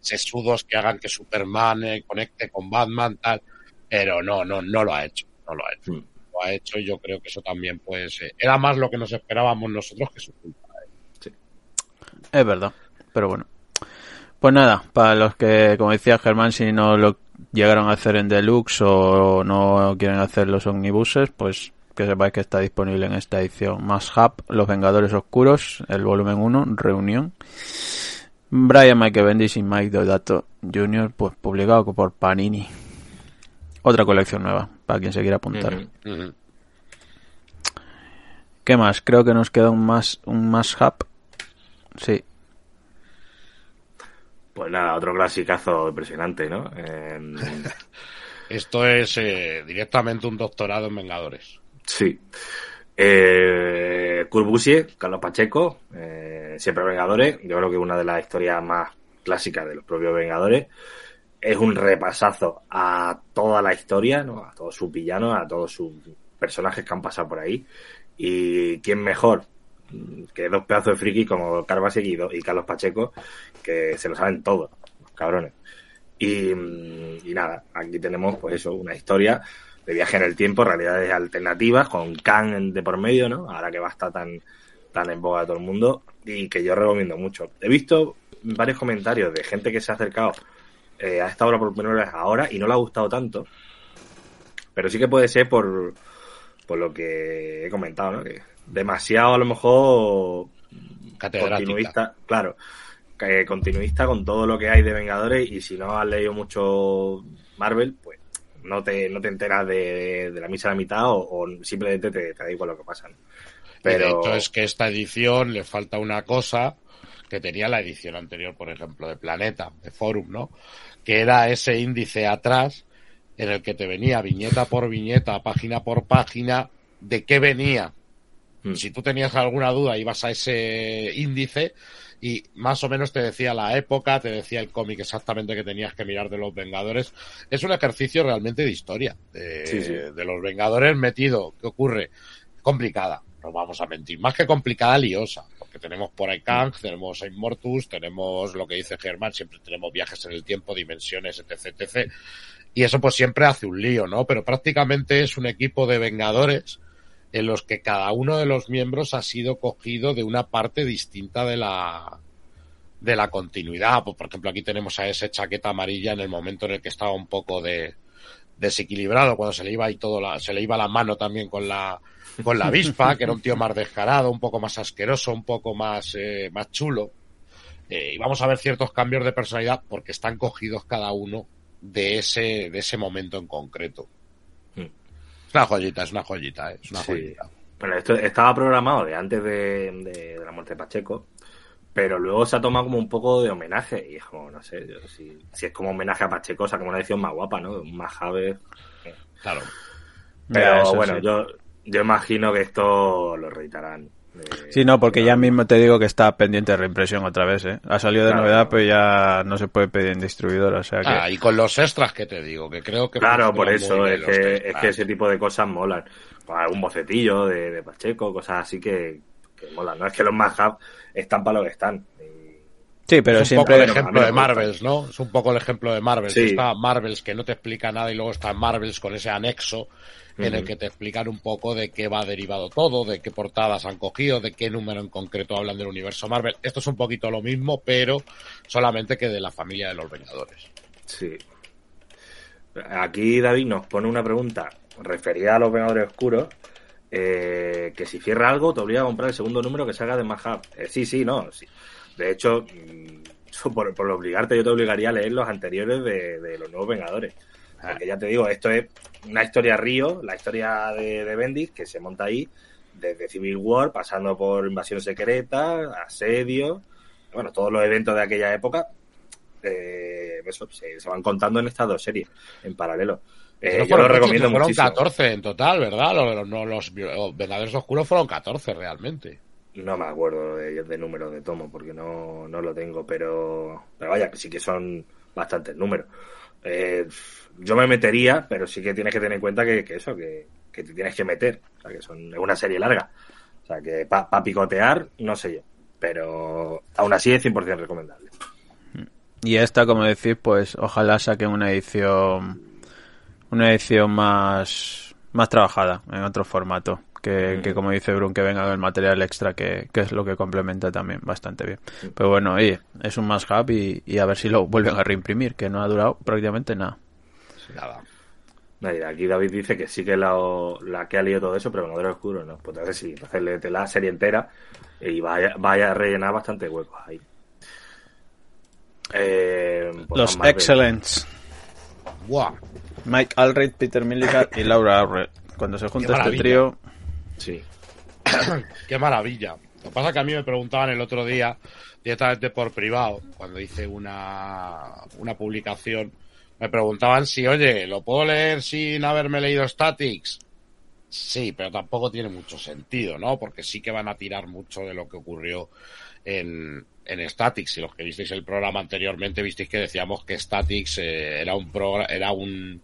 sesudos que hagan que Superman eh, conecte con Batman, tal. Pero no, no, no lo ha hecho, no lo ha hecho. Mm. Lo ha hecho y yo creo que eso también, pues, eh, era más lo que nos esperábamos nosotros que su culpa. eh. Es verdad, pero bueno. Pues nada, para los que, como decía Germán, si no lo llegaron a hacer en Deluxe o no quieren hacer los omnibuses, pues que sepáis que está disponible en esta edición más Hub, Los Vengadores Oscuros, el volumen 1, Reunión. Brian Michael Bendis y Mike Deodato Jr., pues publicado por Panini. Otra colección nueva, para quien se quiera apuntar. ¿Qué más? Creo que nos queda un más, un más Hub. Sí, Pues nada, otro clasicazo impresionante, ¿no? En- Esto es eh, directamente un doctorado en Vengadores. Sí. Eh, Carlos Pacheco, eh, siempre Vengadores. Yo creo que una de las historias más clásicas de los propios Vengadores. Es un repasazo a toda la historia, ¿no? a todos sus villanos, a todos sus personajes que han pasado por ahí. Y quién mejor que dos pedazos de friki como Carlos Busiek y, Carlos Pacheco, que se lo saben todos, los cabrones. Y, y nada, aquí tenemos pues eso, una historia de viaje en el tiempo, realidades alternativas, con Khan de por medio, ¿no? Ahora que va a estar tan, tan en boga de todo el mundo, y que yo recomiendo mucho. He visto varios comentarios de gente que se ha acercado eh, a esta obra por primera vez ahora y no le ha gustado tanto, pero sí que puede ser por, por lo que he comentado, ¿no? Que demasiado a lo mejor continuista, claro, que continuista con todo lo que hay de Vengadores y si no has leído mucho Marvel, pues no te, no te enteras de, de la misa a la mitad o, o simplemente te, te da igual lo que pasa. ¿no? Y de Pero hecho es que esta edición le falta una cosa que tenía la edición anterior, por ejemplo, de Planeta, de Forum, ¿no? Que era ese índice atrás en el que te venía viñeta por viñeta, página por página, de qué venía. Mm. Si tú tenías alguna duda, ibas a ese índice y más o menos te decía la época, te decía el cómic exactamente que tenías que mirar de los Vengadores. Es un ejercicio realmente de historia, de, Sí, sí. de los Vengadores metido. ¿Qué ocurre? Complicada, no vamos a mentir. Más que complicada, liosa. Porque tenemos por Kang, tenemos a Immortus, tenemos lo que dice Germán, siempre tenemos viajes en el tiempo, dimensiones, etc, etc. Y eso pues siempre hace un lío, ¿no? Pero prácticamente es un equipo de Vengadores en los que cada uno de los miembros ha sido cogido de una parte distinta de la de la continuidad. Pues, por ejemplo, aquí tenemos a ese chaqueta amarilla en el momento en el que estaba un poco de desequilibrado, cuando se le iba y todo la, se le iba la mano también con la con la avispa, que era un tío más descarado, un poco más asqueroso, un poco más eh, más chulo. Eh, y vamos a ver ciertos cambios de personalidad porque están cogidos cada uno de ese de ese momento en concreto. Mm. Es una joyita, es una joyita, ¿eh? es una Sí. joyita. bueno, esto estaba programado de antes de, de- de la muerte de Pacheco, pero luego se ha tomado como un poco de homenaje y es como, no sé, yo, si, si es como homenaje a Pacheco, o sea, como una edición más guapa, ¿no? Más Jave. Claro. Pero eso bueno, sí. yo, yo imagino que esto lo reeditarán. Eh, Sí, no, porque ya mismo te digo que está pendiente de reimpresión otra vez, ¿eh? Ha salido de Claro, novedad, claro. pero ya no se puede pedir en distribuidor, o sea que... Ah, y con los extras que te digo, que creo que Claro, por eso, es que, es que ese tipo de cosas molan. Pues algún bocetillo de, de Pacheco, cosas así que, que molan. No es que los más hub están para lo que están. Sí, pero es un poco el ejemplo de. Marvels, ¿no? Es un poco el ejemplo de Marvels. Sí. Está Marvels que no te explica nada y luego está Marvels con ese anexo en el que te explican un poco de qué va derivado todo, de qué portadas han cogido, de qué número en concreto hablan del universo Marvel. Esto es un poquito lo mismo, pero solamente que de la familia de los Vengadores. Sí. Aquí David nos pone una pregunta referida a los Vengadores Oscuros. Eh, que si cierra algo te obliga a comprar el segundo número que salga de Mahab. Eh, sí, sí, no. sí. De hecho, mm, por, por obligarte, yo te obligaría a leer los anteriores de, de los nuevos Vengadores. Porque ya te digo, esto es una historia río, la historia de, de Bendis, que se monta ahí desde Civil War, pasando por invasión secreta, asedio, bueno, todos los eventos de aquella época, eh, eso, se, se van contando en estas dos series, en paralelo. Eh, No yo fueron lo recomiendo fueron muchísimo. 14 en total, ¿verdad? Los, los- los, los Vengadores Oscuros fueron 14 realmente. No me acuerdo de, de números de tomo porque no, no lo tengo, pero, pero vaya, que sí que son bastantes números. Eh, yo me metería, pero sí que tienes que tener en cuenta que, que eso, que, que te tienes que meter. O sea, que son, es una serie larga. O sea, que para picotear, no sé yo. Pero aún así es 100% recomendable. Y esta, como decís, pues ojalá saquen una edición una edición más más trabajada en otro formato. Que, que como dice Brun, que venga el material extra, que, que es lo que complementa también bastante bien. Pero bueno, oye, es un más hub y, y a ver si lo vuelven a reimprimir, que no ha durado prácticamente nada. Nada. Mira, Aquí David dice que sí que la, la que ha leído todo eso, pero Vengadores Oscuros no. Pues entonces sí, entonces léete la serie entera y vaya, vaya a rellenar bastante huecos ahí. Eh, pues Los. Excellents. Buah. Mike Allred, Peter Milligan y Laura Allred. Cuando se junta este trío, Sí. Qué maravilla. Lo que pasa es que a mí me preguntaban el otro día, directamente por privado, cuando hice una, una publicación, me preguntaban si, oye, ¿lo puedo leer sin haberme leído Statics? Sí, pero tampoco tiene mucho sentido, ¿no? Porque sí que van a tirar mucho de lo que ocurrió en, en Statics. Si los que visteis el programa anteriormente, visteis que decíamos que Statics eh, era un era un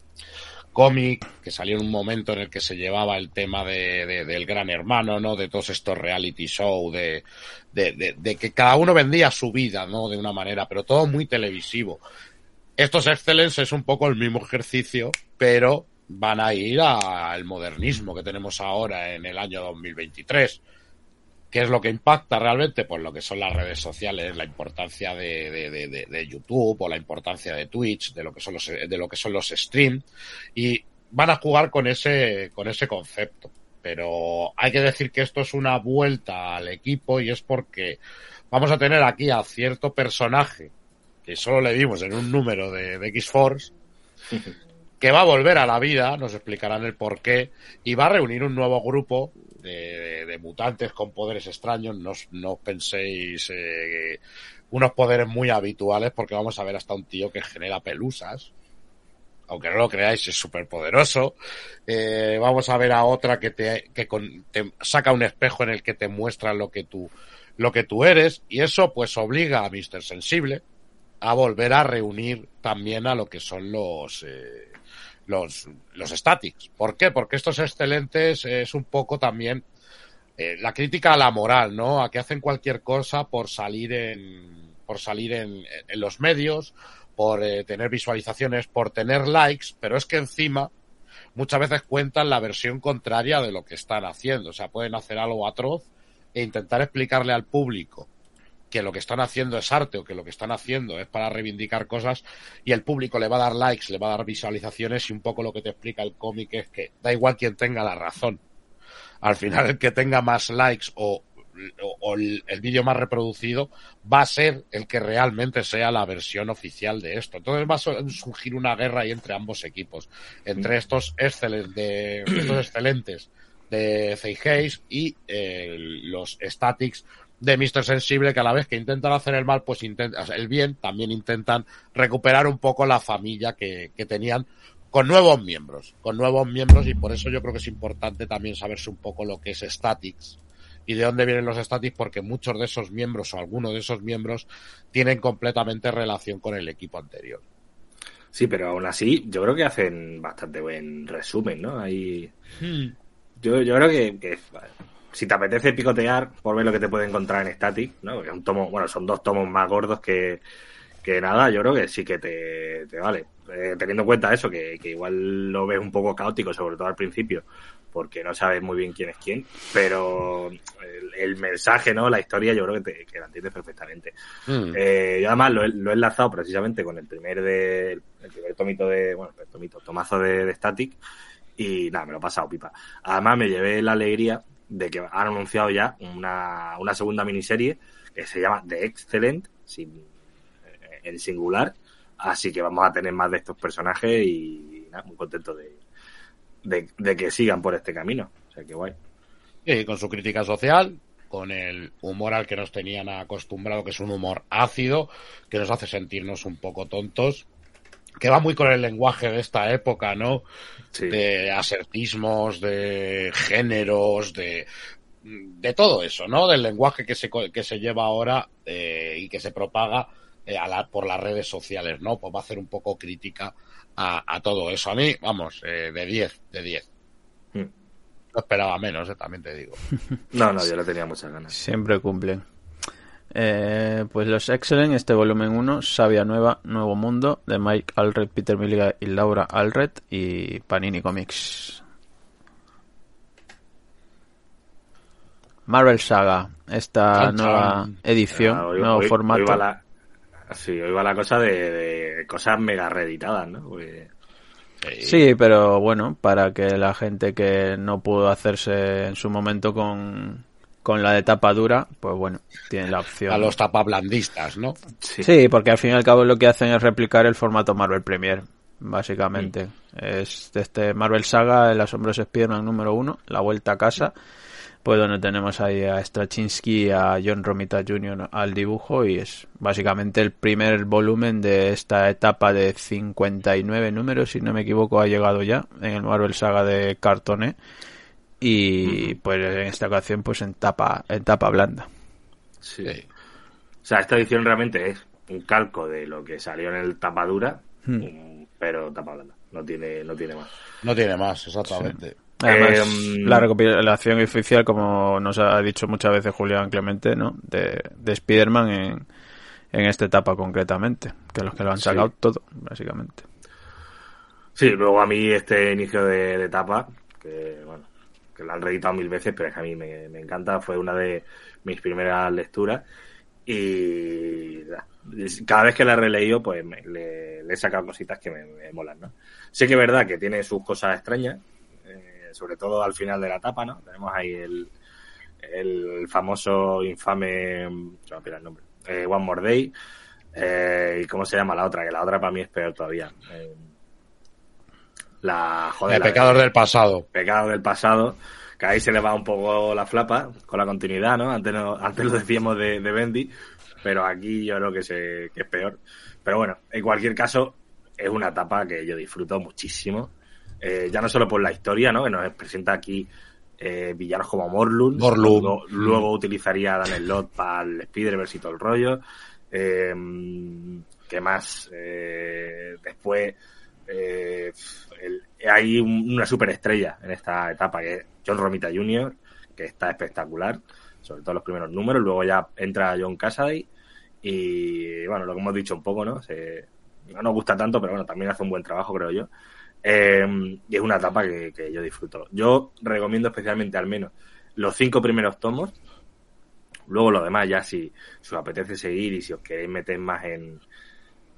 cómic que salió en un momento en el que se llevaba el tema de, de- del gran hermano, ¿no? De todos estos reality show, de, de, de- de que cada uno vendía su vida, ¿no? De una manera, pero todo muy televisivo. Estos Excellence es un poco el mismo ejercicio, pero van a ir al modernismo que tenemos ahora en el año 2023. ¿Qué es lo que impacta realmente? Pues lo que son las redes sociales, la importancia de, de, de, YouTube o la importancia de Twitch, de lo que son los, de lo que son los streams, y van a jugar con ese, con ese concepto. Pero hay que decir que esto es una vuelta al equipo y es porque vamos a tener aquí a cierto personaje que solo le vimos en un número de, de X-Force, que va a volver a la vida, nos explicarán el por qué, y va a reunir un nuevo grupo de, mutantes con poderes extraños. No, no penséis eh, unos poderes muy habituales, porque vamos a ver hasta un tío que genera pelusas. Aunque no lo creáis, es súper poderoso. Eh, vamos a ver a otra que te, que te saca un espejo en el que te muestra lo que tú, lo que tú eres, y eso pues obliga a Mr. Sensible a volver a reunir también a lo que son los, eh, los, los statics. ¿Por qué? Porque estos excelentes es un poco también eh, la crítica a la moral, ¿no? A que hacen cualquier cosa por salir en, por salir en, los medios, por eh, tener visualizaciones, por tener likes, pero es que encima muchas veces cuentan la versión contraria de lo que están haciendo. O sea, pueden hacer algo atroz e intentar explicarle al público que lo que están haciendo es arte o que lo que están haciendo es para reivindicar cosas y el público le va a dar likes, le va a dar visualizaciones y un poco lo que te explica el cómic es que da igual quien tenga la razón. Al final el que tenga más likes o, o- o el, el vídeo más reproducido va a ser el que realmente sea la versión oficial de esto. Entonces va a su- surgir una guerra ahí entre ambos equipos, entre estos, excelen- de, estos excelentes de Hayes y eh, los Statics de Mr. Sensible que a la vez que intentan hacer el mal, pues intentan, el bien, también intentan recuperar un poco la familia que, que tenían con nuevos miembros, con nuevos miembros y por eso yo creo que es importante también saberse un poco lo que es Statics y de dónde vienen los Statics porque muchos de esos miembros o algunos de esos miembros tienen completamente relación con el equipo anterior. Sí, pero aún así, yo creo que hacen bastante buen resumen, ¿no? Ahí. Yo, yo creo que, que, si te apetece picotear por ver lo que te puede encontrar en Static, ¿no? Porque es un tomo, bueno, son dos tomos más gordos que, que nada, yo creo que sí que te, te vale. Eh, teniendo en cuenta eso, que, que igual lo ves un poco caótico, sobre todo al principio, porque no sabes muy bien quién es quién, pero el, el mensaje, ¿no? La historia, yo creo que, te, que la entiendes perfectamente. Eh, yo además lo he, lo he enlazado precisamente con el primer de, el primer tomito de, bueno, el tomito, tomazo de, de Static y nada, me lo he pasado pipa. Además me llevé la alegría de que han anunciado ya una, una segunda miniserie que se llama The Excellent, sin, eh, en singular, así que vamos a tener más de estos personajes y nada, muy contento de, de, de que sigan por este camino. O sea, que guay. Y con su crítica social, con el humor al que nos tenían acostumbrado, que es un humor ácido, que nos hace sentirnos un poco tontos, que va muy con el lenguaje de esta época, ¿no? Sí. De asertismos, de géneros, de de todo eso, ¿no? Del lenguaje que se, co- que se lleva ahora eh, y que se propaga eh, a la- por las redes sociales, ¿no? Pues va a hacer un poco crítica a, a todo eso. A mí, vamos, eh, de 10, de 10. Mm. No esperaba menos, eh, también te digo. No, no, yo le tenía muchas ganas. Siempre cumplen. Eh, pues los Excellent, este volumen 1, Sabia Nueva, Nuevo Mundo, de Mike Alred, Peter Milligan y Laura Alred, y Panini Comics. Marvel Saga, esta Chan, nueva edición, Ah, hoy- nuevo hoy- formato. hoy va la, sí, hoy va la cosa de, de cosas mega reeditadas, ¿no? Porque- Sí, pero bueno, para que la gente que no pudo hacerse en su momento con, con la de tapa dura, pues bueno, tiene la opción. A los tapablandistas, ¿no? sí. Sí, porque al fin y al cabo lo que hacen es replicar el formato Marvel Premier, básicamente. Es de este Marvel Saga, el asombroso Spider-Man número uno, la vuelta a casa, pues donde tenemos ahí a Straczynski y a John Romita Jr. al dibujo y es básicamente el primer volumen de esta etapa de 59 números, si no me equivoco, ha llegado ya en el Marvel Saga de Cartone y pues en esta ocasión pues en tapa, en tapa blanda. Sí. Sí. O sea, esta edición realmente es un calco de lo que salió en el tapadura, Hmm. um, pero tapa blanda. No tiene, no tiene más. No tiene más, exactamente. Además, Eh, la recopilación oficial, como nos ha dicho muchas veces Julián Clemente, ¿no? De, de Spider-Man en, en esta etapa concretamente, que los que lo han Sí. sacado todo, básicamente. Sí, luego a mí este inicio de, de etapa, que bueno, que lo han reeditado mil veces, pero es que a mí me, encanta, fue una de mis primeras lecturas y da, cada vez que la he releído, pues me- le, le he sacado cositas que me, me molan, ¿no? Sé que es verdad que tiene sus cosas extrañas, eh, sobre todo al final de la etapa, ¿no? Tenemos ahí el, el famoso, infame, se me olvida el nombre, eh, One More Day, eh, y cómo se llama la otra, que la otra para mí es peor todavía. Eh, la joder, De la- del pasado. pecado del pasado, que ahí se le va un poco la flapa con la continuidad, ¿no? Antes, no, antes lo decíamos de, de Bendy, pero aquí yo creo que, se, que es peor. Pero bueno, en cualquier caso, es una etapa que yo disfruto muchísimo. Eh, ya no solo por la historia, ¿no? Que nos presenta aquí eh, villanos como Morlun. Morlun. Luego, luego utilizaría a Dan para el Spider-Verse y todo el rollo. Eh, ¿Qué más? Eh, después eh, el- hay un- una superestrella en esta etapa que es John Romita Jr., que está espectacular, sobre todo los primeros números. Luego ya entra John Cassaday y, bueno, lo que hemos dicho un poco, ¿no? Se- no nos gusta tanto, pero bueno, también hace un buen trabajo, creo yo. Eh, y es una etapa que, que yo disfruto. Yo recomiendo especialmente al menos los cinco primeros tomos. Luego lo demás, ya si, si os apetece seguir y si os queréis meter más en,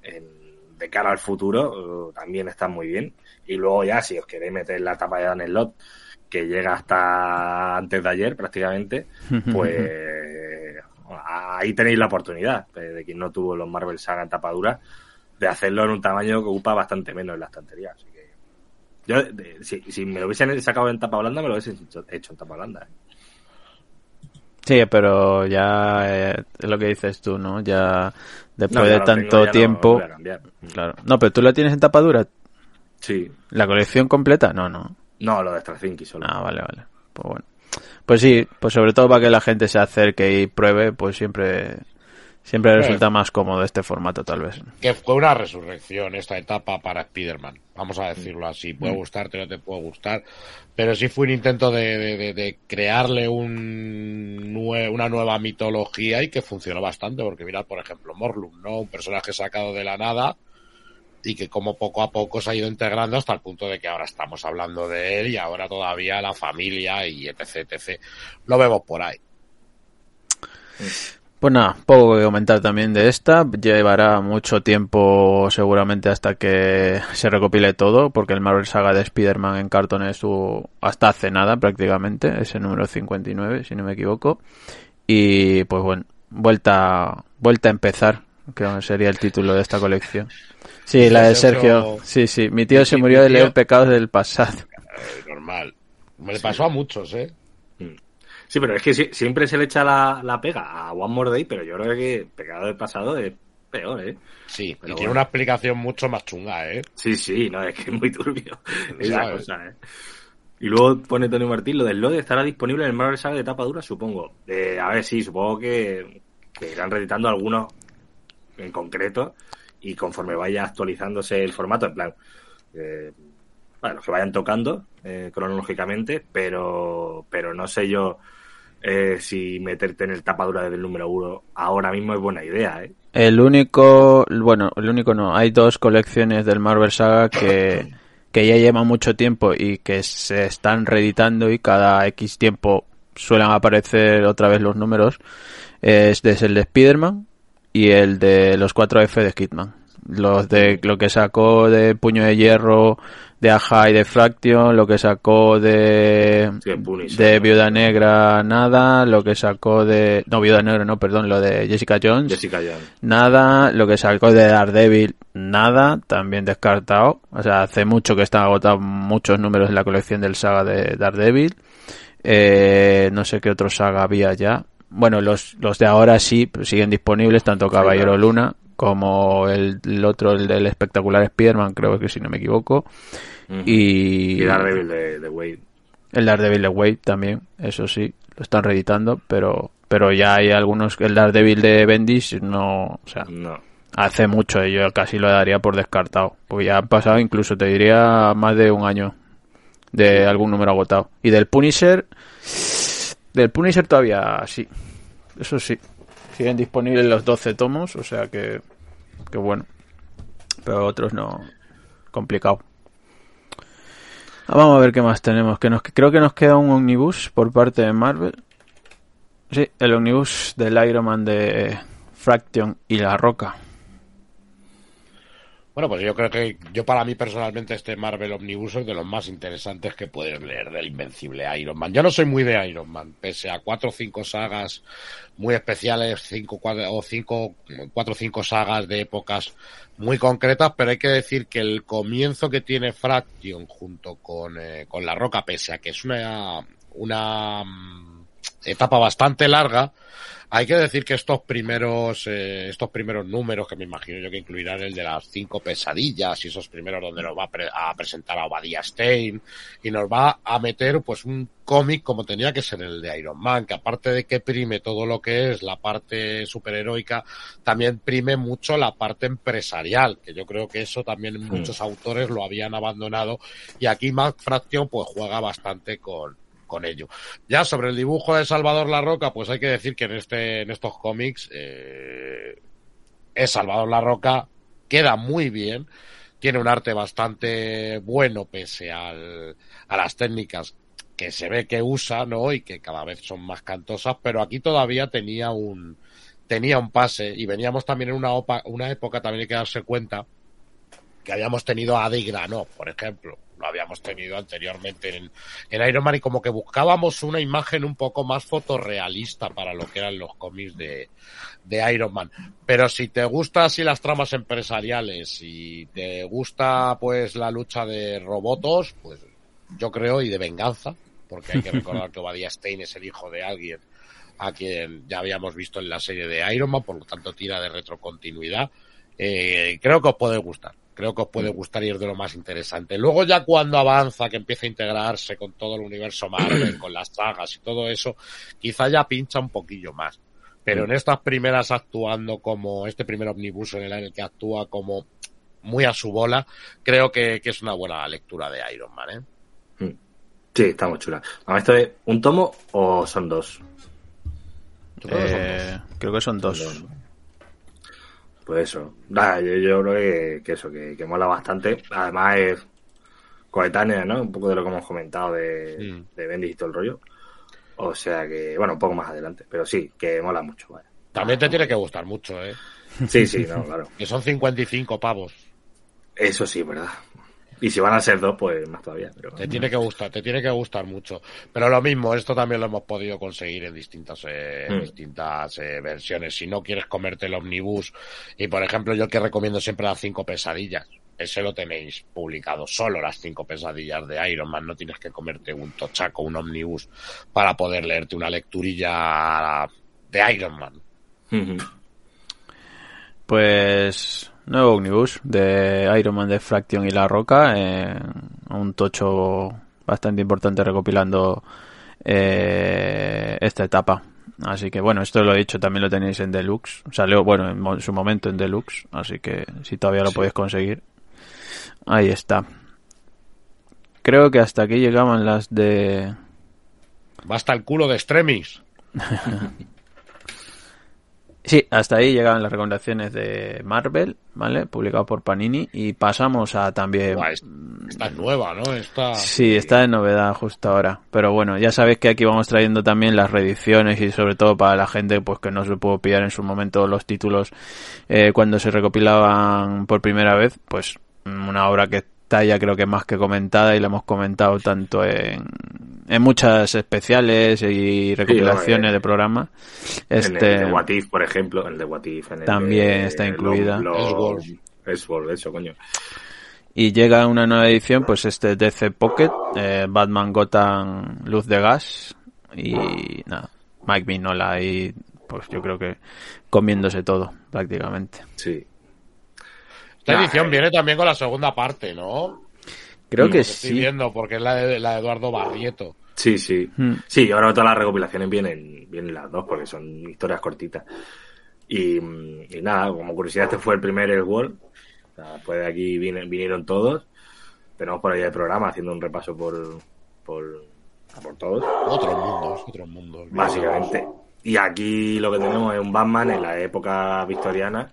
en- de cara al futuro, eh, también está muy bien. Y luego ya, si os queréis meter la etapa de Dan Slott, que llega hasta antes de ayer prácticamente, pues ahí tenéis la oportunidad, de, quien no tuvo los Marvel Saga en tapa dura, de hacerlo en un tamaño que ocupa bastante menos en la estantería. Así que yo, de- si, si me lo hubiesen sacado en tapa blanda, me lo hubiesen hecho, hecho en tapa blanda. ¿eh? Sí, pero ya eh, es lo que dices tú, ¿no? Ya después No, de tanto tengo, ya no tiempo... Claro. No, pero tú la tienes en tapa dura. Sí. ¿La colección completa? No, no. No, lo de Straczynski solo. Ah, vale, vale. Pues bueno. Pues sí, pues sobre todo para que la gente se acerque y pruebe, pues siempre siempre resulta más cómodo este formato, tal vez. Que fue una resurrección esta etapa para Spider-Man. Vamos a decirlo así. Puede Mm. gustarte, no te puede gustar. Pero sí fue un intento de, de- de- de crearle un nue- una nueva mitología y que funcionó bastante. Porque mirad, por ejemplo, Morlun, ¿no? Un personaje sacado de la nada y que como poco a poco se ha ido integrando hasta el punto de que ahora estamos hablando de él y ahora todavía la familia y etc, etc. Lo vemos por ahí. Pues nada, poco que comentar también de esta. Llevará mucho tiempo seguramente hasta que se recopile todo, porque el Marvel Saga de Spider-Man en cartón estuvo hasta hace nada prácticamente, ese número 59, si no me equivoco. Y pues bueno, vuelta, vuelta a empezar, que sería el título de esta colección. Sí, la de Sergio. Sí, sí, mi tío se murió de leer Pecados del pasado. Eh, normal. Me le pasó a muchos, ¿eh? Sí, pero es que si- siempre se le echa la, la pega a One More Day, pero yo creo que Pecado del Pasado es peor, ¿eh? Sí, Pero y tiene bueno. una explicación mucho más chunga, ¿eh? Sí, sí, no, es que es muy turbio esa cosa, ¿eh? Y luego pone Tony Martín, lo del Lode estará disponible en el Marvel Saga de tapa dura, supongo. Eh, a ver, sí, supongo que, que irán reeditando algunos en concreto y conforme vaya actualizándose el formato, en plan, eh, bueno, los que vayan tocando eh, cronológicamente, pero, pero no sé yo eh, si meterte en el tapadura desde el número uno ahora mismo es buena idea, ¿eh? El único, bueno, el único no, hay dos colecciones del Marvel Saga que, que ya llevan mucho tiempo y que se están reeditando y cada X tiempo suelen aparecer otra vez los números. Es el de Spider-Man y el de los 4F de Kidman. Los de lo que sacó de Puño de Hierro, de Aja y de Fraction, lo que sacó de Sí, de. Viuda Negra, nada, lo que sacó de no Viuda Negra, no, perdón, lo de Jessica Jones. Jessica Jones. Nada, lo que sacó de Daredevil, nada, también descartado. O sea, hace mucho que están agotados muchos números en la colección del saga de Daredevil. Eh, no sé qué otro saga había ya. Bueno, los, los de ahora sí pues, siguen disponibles, tanto Caballero. Luna como el, el otro, el del espectacular Spider-Man, creo que si no me equivoco. Y, Y Daredevil de, de Wade. el Daredevil de Wade también, eso sí, lo están reeditando, pero pero ya hay algunos, el Daredevil de Bendis no, o sea, No. Hace mucho, y yo casi lo daría por descartado. Porque ya han pasado, incluso te diría, más de un año de algún número agotado. Y del Punisher, del Punisher todavía sí. Eso sí. Siguen disponibles los 12 tomos, o sea que, que bueno. Pero otros no. Complicado. Ah, Vamos a ver qué más tenemos. Que nos, creo que nos queda un omnibus por parte de Marvel. Sí, el omnibus del Iron Man de Fraction y La Roca. Bueno, pues yo creo que yo para mí personalmente este Marvel Omnibus es de los más interesantes que puedes leer del invencible Iron Man. Yo no soy muy de Iron Man, pese a cuatro o cinco sagas muy especiales, cinco cuatro, o cinco, cuatro o cinco sagas de épocas muy concretas, pero hay que decir que el comienzo que tiene Fraction junto con, eh, con La Roca, pese a que es una, una mm, etapa bastante larga, hay que decir que estos primeros, eh, estos primeros números, que me imagino yo que incluirán el de las cinco pesadillas y esos primeros donde nos va a, pre- a presentar a Obadiah Stein y nos va a meter pues un cómic como tenía que ser el de Iron Man, que aparte de que prime todo lo que es la parte superheroica, también prime mucho la parte empresarial, que yo creo que eso también muchos autores lo habían abandonado y aquí Matt Fraction pues juega bastante con, con ello. Ya sobre el dibujo de Salvador La Roca, pues hay que decir que en este, en estos cómics, eh, es Salvador La Roca, queda muy bien, tiene un arte bastante bueno pese al, a las técnicas que se ve que usa, ¿no? Y que cada vez son más cantosas, pero aquí todavía tenía un, tenía un pase y veníamos también en una, una época, también hay que darse cuenta, que habíamos tenido a Adi por ejemplo. Lo habíamos tenido anteriormente en, Iron Man y como que buscábamos una imagen un poco más fotorrealista para lo que eran los cómics de, de Iron Man. Pero si te gusta así las tramas empresariales y te gusta pues la lucha de robotos, pues yo creo y de venganza, porque hay que recordar que Obadiah Stein es el hijo de alguien a quien ya habíamos visto en la serie de Iron Man, por lo tanto tira de retrocontinuidad. Eh, creo que os puede gustar. Creo que os puede gustar y es de lo más interesante. Luego ya cuando avanza, que empieza a integrarse con todo el universo Marvel, con las sagas y todo eso, quizá ya pincha un poquillo más. Pero en estas primeras actuando como este primer omnibus en el que actúa como muy a su bola, creo que, que es una buena lectura de Iron Man, ¿eh? Sí, está muy chula. ¿Esto es un tomo o son dos? Yo creo que son Eh, dos. creo que son dos. Pues eso. Yo, yo creo que, que eso, que, que mola bastante. Además es coetánea, ¿no? Un poco de lo que hemos comentado de, Sí. de Bendis y todo el rollo. O sea que, bueno, un poco más adelante. Pero sí, que mola mucho, vaya. También te tiene que gustar mucho, ¿eh? Sí, sí, no, claro. Que son 55 pavos. Eso sí, verdad. Y si van a ser dos, pues más todavía. Pero... Te tiene que gustar, te tiene que gustar mucho. Pero lo mismo, esto también lo hemos podido conseguir en distintas, eh, Mm. distintas eh, versiones. Si no quieres comerte el omnibus, y por ejemplo, yo que recomiendo siempre las cinco pesadillas, ese lo tenéis publicado, solo las cinco pesadillas de Iron Man, no tienes que comerte un tochaco, un omnibus, para poder leerte una lecturilla de Iron Man. Pues nuevo omnibus de Iron Man de Fraction y La Roca, eh, un tocho bastante importante recopilando eh, esta etapa. Así que bueno, esto lo he dicho, también lo tenéis en Deluxe. Salió, bueno, en su momento en Deluxe, así que si todavía lo podéis conseguir. Ahí está. Creo que hasta aquí llegaban las de... Basta el culo de Extremis. Sí, hasta ahí llegaban las recomendaciones de Marvel, ¿vale? Publicado por Panini. Y pasamos a también... Buah, es- esta es nueva, ¿no? Esta... Sí, está de novedad justo ahora. Pero bueno, ya sabéis que aquí vamos trayendo también las reediciones y sobre todo para la gente pues que no se pudo pillar en su momento los títulos eh, cuando se recopilaban por primera vez, pues una obra que está ya creo que más que comentada y la hemos comentado tanto en, en muchas especiales y recopilaciones eh, de programas. En Este, el de What If, por ejemplo, en el de What If. En el También de- está incluida. Elseworld. Elseworld, eso, coño. Y llega una nueva edición, pues este DC Pocket, eh, Batman Gotham Luz de Gas y nada, Mike Mignola y pues yo creo que comiéndose todo prácticamente. Sí. Esta Nah, edición eh. viene también con la segunda parte, ¿no? Creo Lo que estoy sí. viendo porque es la de, la de Eduardo Barrieto. Sí, sí. Hmm. Sí, que todas las recopilaciones vienen, vienen las dos porque son historias cortitas. Y, mm, y nada, como curiosidad, este fue el primer El World. O sea, después de aquí vine- vinieron todos. Tenemos por ahí el programa haciendo un repaso por, por, por todos, Otros mundos, otros mundos. básicamente. Y aquí lo que tenemos es un Batman en la época victoriana.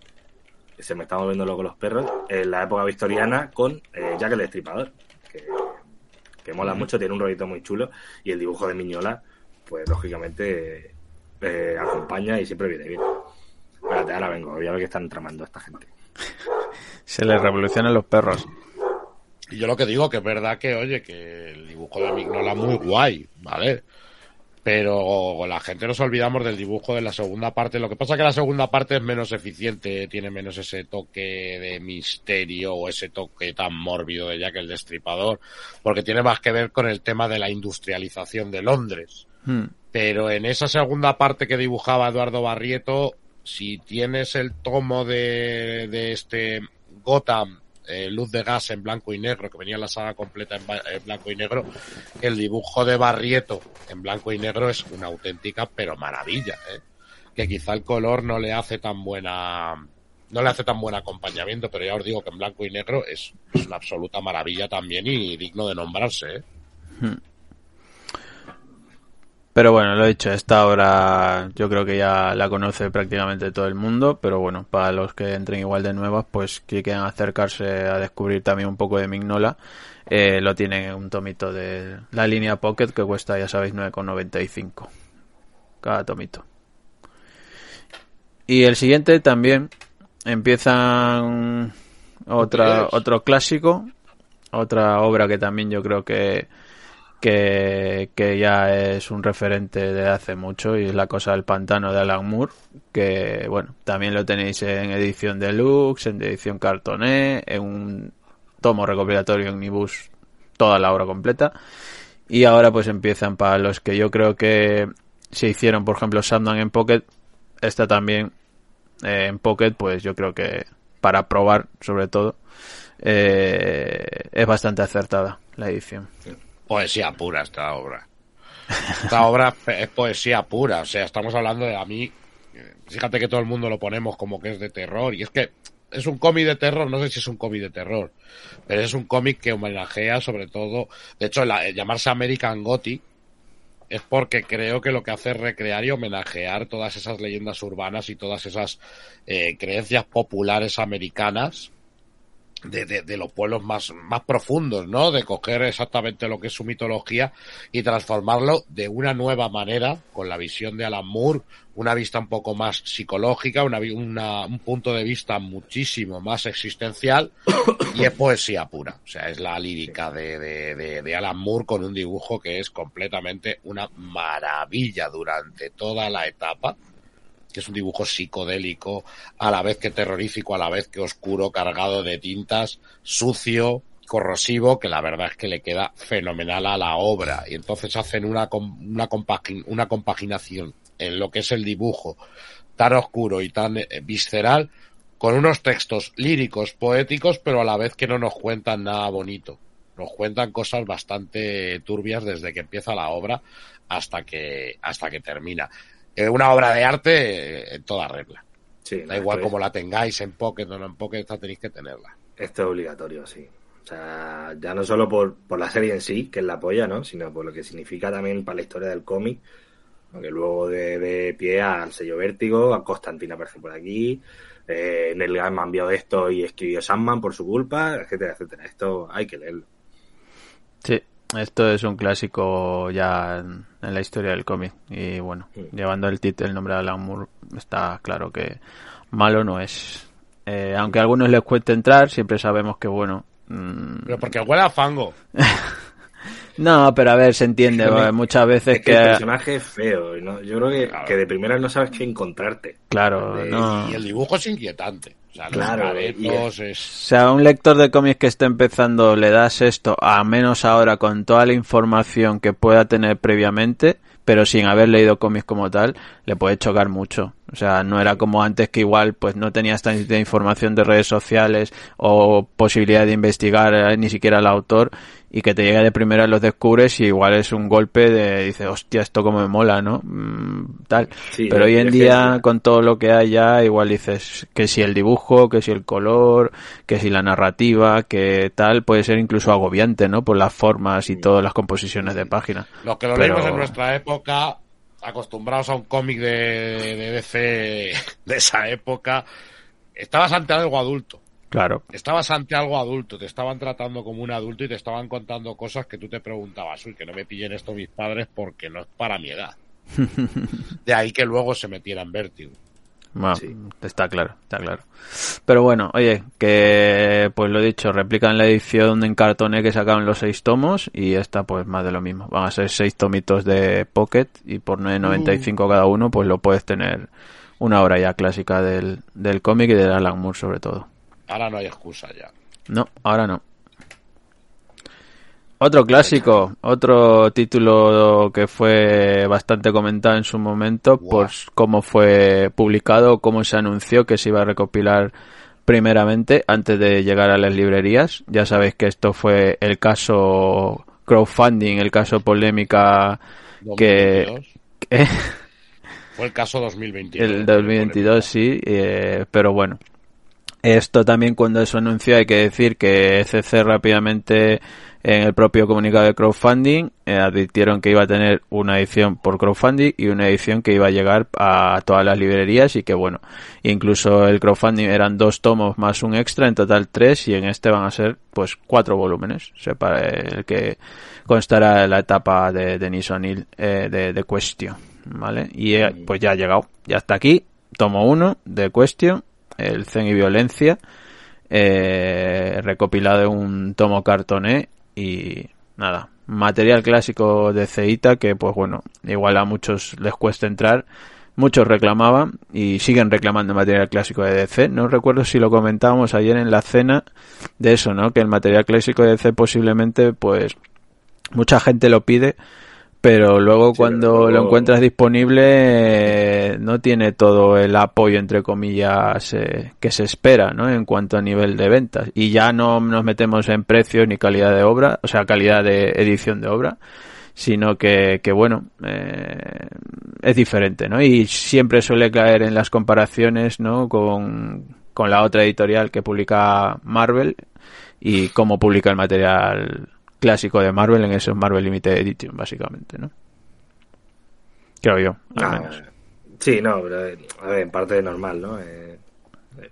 Se me está moviendo loco los perros. En la época victoriana con eh, Jack el Destripador. Que, que mola mucho, tiene un rollito muy chulo. Y el dibujo de Miñola, pues lógicamente eh, acompaña y siempre viene bien. Espérate, ahora vengo, voy a ver qué están tramando esta gente. Se les revolucionan los perros. Y yo lo que digo que es verdad que, oye, que el dibujo de Mignola es muy guay, ¿vale? Pero la gente nos olvidamos del dibujo de la segunda parte. Lo que pasa es que la segunda parte es menos eficiente, tiene menos ese toque de misterio o ese toque tan mórbido de Jack el Destripador, porque tiene más que ver con el tema de la industrialización de Londres. Hmm. Pero en esa segunda parte que dibujaba Eduardo Barrieto, si tienes el tomo de, de este Gotham, eh, Luz de Gas en blanco y negro, que venía en la saga completa en, en blanco y negro, el dibujo de Barrieto en blanco y negro es una auténtica pero maravilla, ¿eh? que quizá el color no le hace tan buena no le hace tan buen acompañamiento, pero ya os digo que en blanco y negro es, es una absoluta maravilla también y digno de nombrarse, ¿eh? Pero bueno, lo he dicho, esta obra yo creo que ya la conoce prácticamente todo el mundo, pero bueno, para los que entren igual de nuevas, pues que quieran acercarse a descubrir también un poco de Mignola, eh, lo tienen en un tomito de la línea Pocket que cuesta, ya sabéis, 9,95 cada tomito. Y el siguiente también empiezan otra, otro clásico, otra obra que también yo creo que que, que ya es un referente de hace mucho y es la cosa del pantano de Alan Moore que bueno también lo tenéis en edición deluxe en edición cartoné en un tomo recopilatorio en Nibus toda la obra completa. Y ahora pues empiezan para los que yo creo que se hicieron por ejemplo Sandman en Pocket esta también eh, en Pocket pues yo creo que para probar sobre todo eh, es bastante acertada la edición poesía pura esta obra. Esta obra es poesía pura, o sea, estamos hablando de a mí, eh, fíjate que todo el mundo lo ponemos como que es de terror, y es que es un cómic de terror, no sé si es un cómic de terror, pero es un cómic que homenajea sobre todo, de hecho, el llamarse American Gothic es porque creo que lo que hace es recrear y homenajear todas esas leyendas urbanas y todas esas eh, creencias populares americanas de, de, de los pueblos más, más profundos, ¿no? De coger exactamente lo que es su mitología y transformarlo de una nueva manera, con la visión de Alan Moore, una vista un poco más psicológica, una, una- un punto de vista muchísimo más existencial y es poesía pura. O sea, es la lírica de, de, de, de Alan Moore con un dibujo que es completamente una maravilla durante toda la etapa que es un dibujo psicodélico, a la vez que terrorífico, a la vez que oscuro, cargado de tintas, sucio, corrosivo, que la verdad es que le queda fenomenal a la obra. Y entonces hacen una, una, una compaginación en lo que es el dibujo tan oscuro y tan eh, visceral, con unos textos líricos, poéticos, pero a la vez que no nos cuentan nada bonito. Nos cuentan cosas bastante turbias desde que empieza la obra hasta que, hasta que termina. Eh, una obra de arte eh, en toda regla. Sí, Da no, igual como es- la tengáis en Pocket o no en Pocket, esta tenéis que tenerla. Esto es obligatorio, sí. O sea, ya no solo por, por la serie en sí, que es la polla, ¿no? Sino por lo que significa también para la historia del cómic. Aunque luego de, de pie al sello Vértigo, a Constantina aparece por aquí, eh, Neil Gaiman vio esto y escribió Sandman por su culpa, etcétera, etcétera. Esto hay que leerlo. Sí, esto es un clásico ya en, en la historia del cómic. Y bueno, Sí. llevando el título, el nombre de Alan Moore, está claro que malo no es. Eh, aunque a algunos les cueste entrar, siempre sabemos que bueno. mm, Pero porque huele a fango. No, pero a ver, se entiende. Es que muchas veces Es que el personaje es feo. ¿no? Yo creo que, Claro. que de primera no sabes qué encontrarte. Claro, de- no. Y el dibujo es inquietante. O sea, Claro, los caretos O es... sea, a un lector de cómics que esté empezando le das esto, a menos ahora con toda la información que pueda tener previamente, pero sin haber leído cómics como tal, le puede chocar mucho. O sea, no era como antes que igual pues no tenías tanta información de redes sociales o posibilidad de investigar eh, ni siquiera al autor y que te llegue de primera los descubres y igual es un golpe de dices, hostia, esto como me mola, ¿no? Mm, tal. Sí, pero hoy en día con todo lo que hay ya, igual dices que si el dibujo, que si el color, que si la narrativa, que tal, puede ser incluso agobiante, ¿no? Por las formas y todas las composiciones de página. Los que lo Pero- leímos en nuestra época, acostumbrados a un cómic de, de DC de esa época, estabas ante algo adulto. Claro. Estabas ante algo adulto, te estaban tratando como un adulto y te estaban contando cosas que tú te preguntabas, uy, que no me pillen esto mis padres porque no es para mi edad. De ahí que luego se metiera en vértigo. Sí. está claro, está claro. Pero bueno, oye, que pues lo dicho, replican la edición en cartoné que sacaron los seis tomos y esta pues más de lo mismo. Van a ser seis tomitos de Pocket y por 9.95 cada uno pues lo puedes tener una obra ya clásica del, del cómic y de Alan Moore sobre todo. Ahora no hay excusa ya. No, ahora no. Otro clásico, otro título que fue bastante comentado en su momento por cómo fue publicado, cómo se anunció que se iba a recopilar primeramente antes de llegar a las librerías. Ya sabéis que esto fue el caso crowdfunding, el caso polémica que 2022. que- Fue el caso 2022. el 2022 sí, eh, pero bueno. Esto también cuando eso anunció hay que decir que ECC rápidamente en el propio comunicado de crowdfunding eh, advirtieron que iba a tener una edición por crowdfunding y una edición que iba a llegar a todas las librerías y que bueno, incluso el crowdfunding eran dos tomos más un extra, en total tres y en este van a ser pues cuatro volúmenes, o sea, para el que constará la etapa de Denis O'Neill eh, de, de Question, ¿vale? Y eh, pues ya ha llegado, ya está aquí, tomo uno de Question, el Zen y Violencia, eh, recopilado en un tomo cartoné y nada, material clásico de Ceita que pues bueno, igual a muchos les cuesta entrar, muchos reclamaban y siguen reclamando material clásico de DC, no recuerdo si lo comentábamos ayer en la cena de eso, ¿no? Que el material clásico de DC posiblemente pues mucha gente lo pide pero luego Sí, cuando pero luego- lo encuentras disponible eh, no tiene todo el apoyo entre comillas eh, que se espera ¿no? en cuanto a nivel de ventas y ya no nos metemos en precios ni calidad de obra o sea calidad de edición de obra sino que, que bueno eh, es diferente ¿no? y siempre suele caer en las comparaciones ¿no? con, con la otra editorial que publica Marvel y cómo publica el material clásico de Marvel en esos Marvel Limited Edition, básicamente, ¿no? Creo yo, al menos. sí, no, pero, a ver, en parte normal, ¿no? Eh, eh,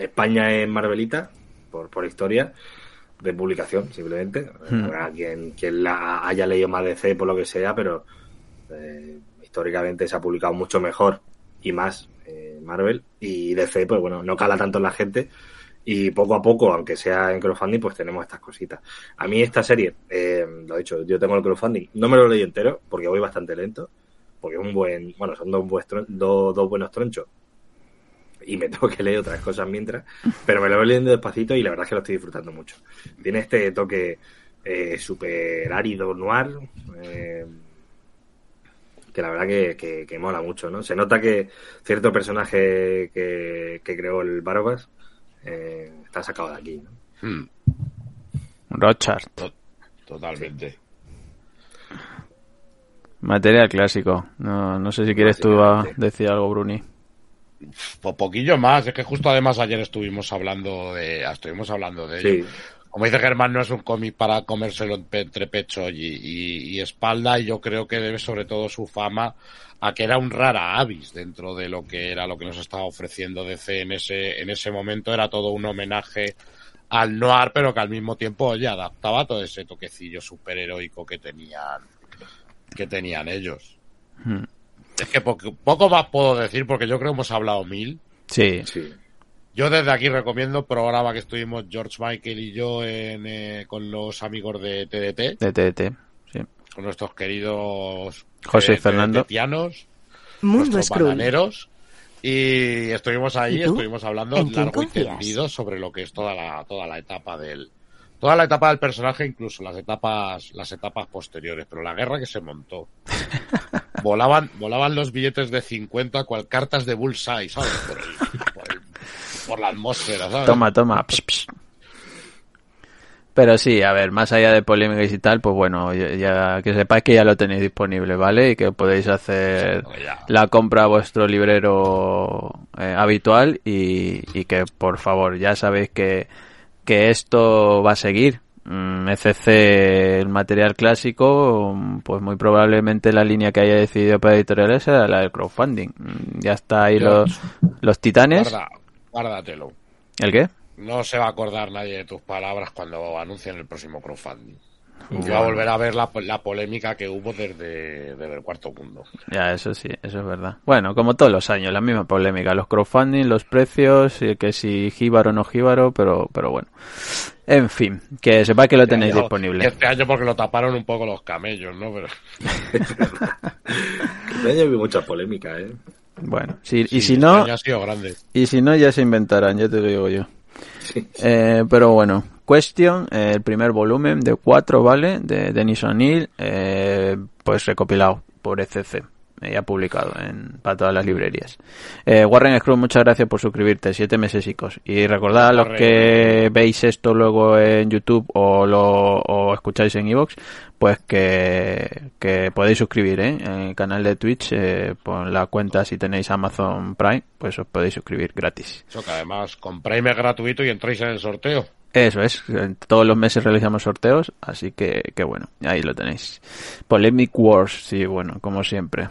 España es Marvelita, por, por historia de publicación, simplemente. Hmm. Habrá quien, quien la haya leído más DC por lo que sea, pero eh, históricamente se ha publicado mucho mejor y más eh, Marvel. Y DC, pues bueno, no cala tanto en la gente. Y poco a poco, aunque sea en crowdfunding, pues tenemos estas cositas. A mí esta serie, eh, lo he dicho, yo tengo el crowdfunding, no me lo leí entero, porque voy bastante lento, porque es un buen, bueno, son dos, dos, dos buenos tronchos. Y me tengo que leer otras cosas mientras, pero me lo voy leyendo despacito y la verdad es que lo estoy disfrutando mucho. Tiene este toque eh, súper árido, noir, eh, que la verdad que, que, que mola mucho, ¿no? Se nota que cierto personaje que, que creó el Barbas eh, está sacado de aquí, ¿no? Hmm, Rochard. to- totalmente. Material clásico. No, no sé si quieres tú a- Básicamente. decir algo, Bruni. Po- poquillo más, es que justo además ayer estuvimos hablando de estuvimos hablando de ello. Sí. Como dice Germán, no es un cómic para comérselo entre pecho y, y- y espalda, y yo creo que debe sobre todo su fama a que era un rara avis dentro de lo que era lo que nos estaba ofreciendo DC en ese, en ese momento. Era todo un homenaje al noir, pero que al mismo tiempo, oye, adaptaba todo ese toquecillo superheroico que tenían, que tenían ellos. Hmm. Es que poco, poco más puedo decir porque yo creo que hemos hablado mil. Sí, Sí. Yo desde aquí recomiendo un programa que estuvimos George Michael y yo en, eh, con los amigos de TDT, de TDT. Sí. con nuestros queridos José y eh, Fernando. Mundo bananeros. Y estuvimos ahí, estuvimos hablando ¿En quién largo y tendido sobre lo que es toda la, toda la etapa del, toda la etapa del personaje, incluso las etapas, las etapas posteriores, pero la guerra que se montó. volaban, volaban los billetes de 50 cual cartas de bullseye, ¿sabes? Por, por la atmósfera, ¿sabes? Toma, toma. Ps, ps. Pero sí, a ver, más allá de polémicas y tal, pues bueno, ya, que sepáis que ya lo tenéis disponible, ¿vale? Y que podéis hacer la compra a vuestro librero eh, habitual y, y que por favor ya sabéis que, que esto va a seguir. Mm, ECC, el material clásico, pues muy probablemente la línea que haya decidido para editoriales será la del crowdfunding. Mm, Ya está ahí los, los titanes. Guarda, guárdatelo. ¿El qué? No se va a acordar nadie de tus palabras cuando anuncien el próximo crowdfunding. Y va a volver a ver la, la polémica que hubo desde, desde el cuarto mundo. Ya, eso sí, eso es verdad. Bueno, como todos los años, la misma polémica, los crowdfunding, los precios, y que si jíbaro o no jíbaro, pero, pero bueno. En fin, que sepáis que lo tenéis Este año- disponible. Este año porque lo taparon un poco los camellos, ¿no? Pero Este año vi mucha polémica, ¿eh? Bueno, si, y sí, si este no, año ha sido grande. y si no ya se inventarán, ya te lo digo yo. Sí. Eh, pero bueno, Question, eh, el primer volumen de cuatro, ¿vale? De Denis O'Neill, eh, pues recopilado por ECC. eh, Ya publicado en, para todas las librerías. Eh, Warren Scrooge, muchas gracias por suscribirte, siete mesesicos. Y recordad a los que veis esto luego en YouTube o lo o escucháis en Evox, pues que, que podéis suscribir, ¿eh? En el canal de Twitch, eh, por la cuenta si tenéis Amazon Prime, pues os podéis suscribir gratis. Eso que además compráis gratuito y entráis en el sorteo. Eso es, todos los meses realizamos sorteos, así que, que bueno, ahí lo tenéis. Polemic Wars, sí, bueno, como siempre.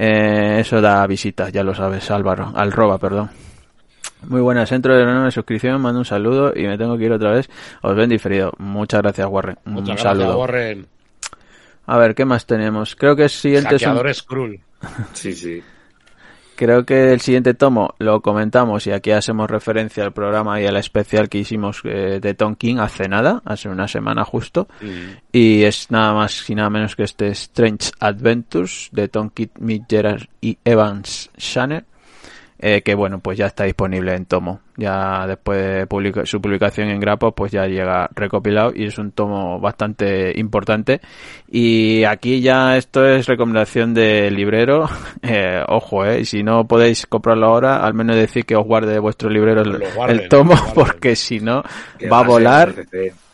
Eh, eso da visitas, ya lo sabes, Álvaro, al roba, perdón. Muy buenas, centro de nueva suscripción, mando un saludo y me tengo que ir otra vez. Os ven diferido. Muchas gracias, Warren. Un Muchas saludo. gracias, Warren. A ver, ¿qué más tenemos? Creo que el siguiente es un- Skrull. Sí, sí. Creo que el siguiente tomo lo comentamos y aquí hacemos referencia al programa y a la especial que hicimos eh, de Tom King hace nada, hace una semana justo. Y es nada más y nada menos que este Strange Adventures de Tom King, Mick Gerard y Evans Shanner. eh, que bueno, pues ya está disponible en tomo. Ya después de publica- su publicación en Grapo, pues ya llega recopilado y es un tomo bastante importante. Y aquí ya esto es recomendación de librero. Eh, ojo, eh, si no podéis comprarlo ahora, al menos decir que os guarde vuestro librero el, Lo guarden, el tomo, porque si no, va a volar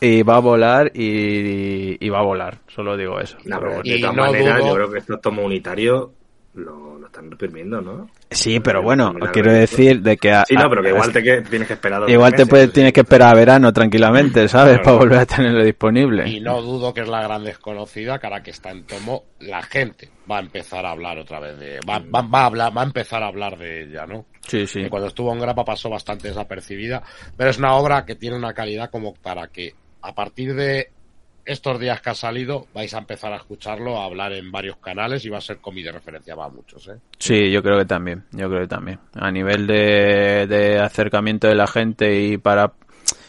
y va a volar y, y va a volar. Solo digo eso. No, Pero de Y todas no maneras, dudo- yo creo que estos tomos unitarios lo, lo están reprimiendo, ¿no? Sí, pero bueno, Terminar quiero de- decir de que... a- Sí, no, pero que a- igual te que tienes que esperar Igual te puedes, tienes que esperar a verano tranquilamente, ¿sabes? Claro. Para volver a tenerlo disponible. Y no dudo que es la gran desconocida, que ahora que está en tomo, la gente va a empezar a hablar otra vez de... Va, va, va a, hablar, va a empezar a hablar de ella, ¿no? Sí, sí. Que cuando estuvo en grapa pasó bastante desapercibida, pero es una obra que tiene una calidad como para que a partir de estos días que ha salido vais a empezar a escucharlo, a hablar en varios canales y va a ser cómic de referencia para muchos, ¿eh? Sí, yo creo que también, yo creo que también. A nivel de, acercamiento de la gente y para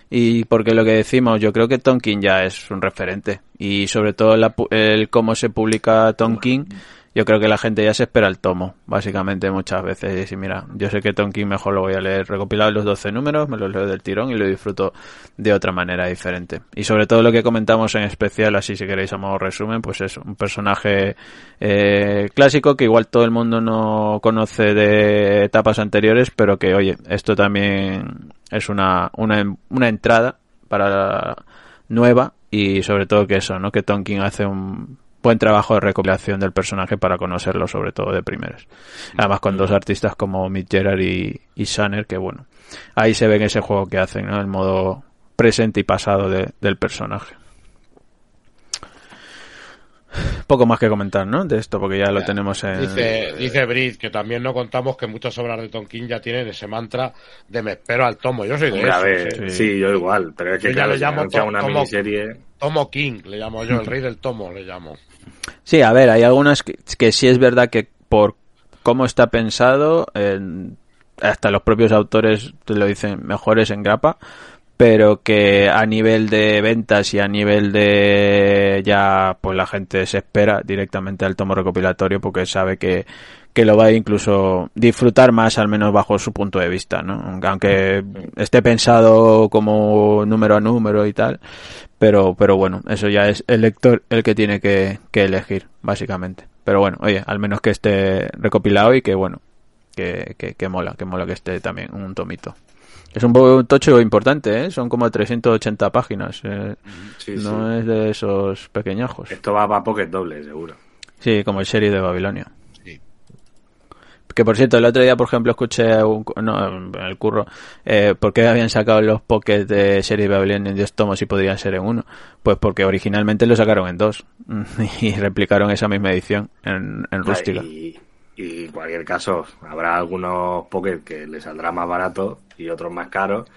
y porque lo que decimos, yo creo que Tonkin ya es un referente y sobre todo la el cómo se publica Tonkin, yo creo que la gente ya se espera el tomo, básicamente muchas veces. Y decir, mira, yo sé que Tonkin mejor lo voy a leer recopilado los 12 números, me los leo del tirón y lo disfruto de otra manera diferente. Y sobre todo lo que comentamos en especial, así si queréis a modo resumen, pues es un personaje eh, clásico que igual todo el mundo no conoce de etapas anteriores, pero que oye, esto también es una, una, una entrada para nueva y sobre todo que eso, ¿no? Que Tonkin hace un buen trabajo de recopilación del personaje para conocerlo, sobre todo de primeros. Además, con dos artistas como Mick Gerard y, y Shanner, que bueno, ahí se ve en ese juego que hacen. El modo presente y pasado de- del personaje. Poco más que comentar, ¿no? De esto, porque ya lo tenemos en... Dice, dice Brit que también no contamos que muchas obras de Tonkin ya tienen ese mantra de me espero al tomo. Yo soy de Hombre, a esos, ver, sí. sí. yo igual, pero es que Yo ya claro, si llamo una como- miniserie... Tomo King, le llamo yo, el rey del tomo, le llamo. Sí, a ver, hay algunas que, que sí es verdad que por cómo está pensado, en- hasta los propios autores te lo dicen mejores en grapa, pero que a nivel de ventas y a nivel de ya, pues la gente se espera directamente al tomo recopilatorio porque sabe que, que lo va a incluso disfrutar más, al menos bajo su punto de vista, ¿no? Aunque esté pensado como número a número y tal, pero, pero bueno, eso ya es el lector el que tiene que, que elegir, básicamente. Pero bueno, oye, al menos que esté recopilado y que bueno, que, que, que mola, que mola que esté también un tomito. Es un poco un tocho importante, ¿eh? Son como 380 páginas. eh, Sí, no sí. es de esos pequeñajos. Esto va para Pocket doble, seguro. Sí, como el serie de Babilonia. Sí. Que por cierto, el otro día, por ejemplo, escuché un, no, el curro, eh, ¿por qué habían sacado los pockets de serie de Babilonia en 10 tomos y podrían ser en uno? Pues porque originalmente lo sacaron en dos y replicaron esa misma edición en, en rústica. Y, y en cualquier caso, habrá algunos Pocket que les saldrá más barato y otros más caros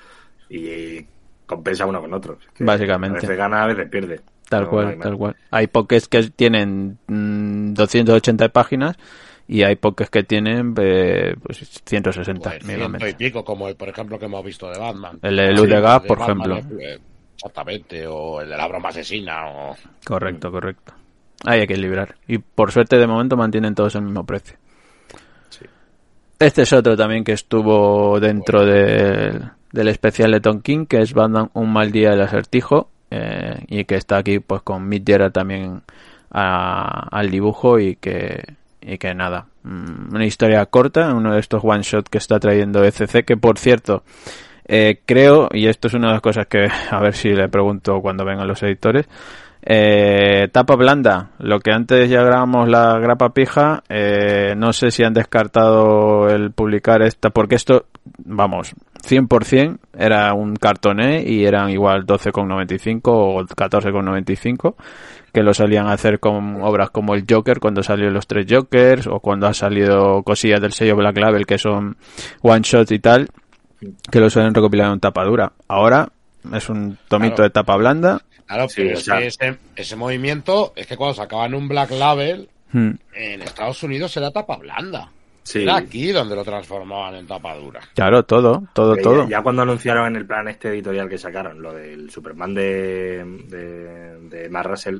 y compensa uno con otro. Es que Básicamente. A veces gana, a veces pierde. Tal No, cual, tal cual. Hay pockets que tienen mm, 280 páginas y hay pockets que tienen eh, pues 160 Pues, ciento y pico, como el, por ejemplo, que hemos visto de Batman. El de Luz de Gas, por Batman, ejemplo. eh, Exactamente, o el de la broma asesina, o... Correcto, correcto. Ahí hay que librar. Y por suerte de momento mantienen todos el mismo precio. Este es otro también que estuvo dentro del, del especial de Tonkin, que es Batman Un mal día del acertijo, eh, y que está aquí pues con Mick Gerard también a- al dibujo y que, y que nada, mm, una historia corta, uno de estos one shot que está trayendo ECC, que por cierto, eh, creo, y esto es una de las cosas que a ver si le pregunto cuando vengan los editores, eh, tapa blanda, lo que antes ya grabamos la grapa pija, eh, no sé si han descartado el publicar esta, porque esto, vamos, 100% era un cartoné y eran igual 12,95 o 14,95 que lo solían hacer con obras como el Joker cuando salió los tres Jokers o cuando ha salido cosillas del sello Black Label que son one shot y tal que lo suelen recopilar en tapadura. Ahora es un tomito Claro. de tapa blanda. Claro, Sí, pero ese, ese movimiento es que cuando sacaban un Black Label, Hmm. en Estados Unidos era tapa blanda. Sí. Era aquí donde lo transformaban en tapa dura. Claro, todo, todo, Porque todo. Ya, ya cuando anunciaron en el plan este editorial que sacaron, lo del Superman de, de, de Russell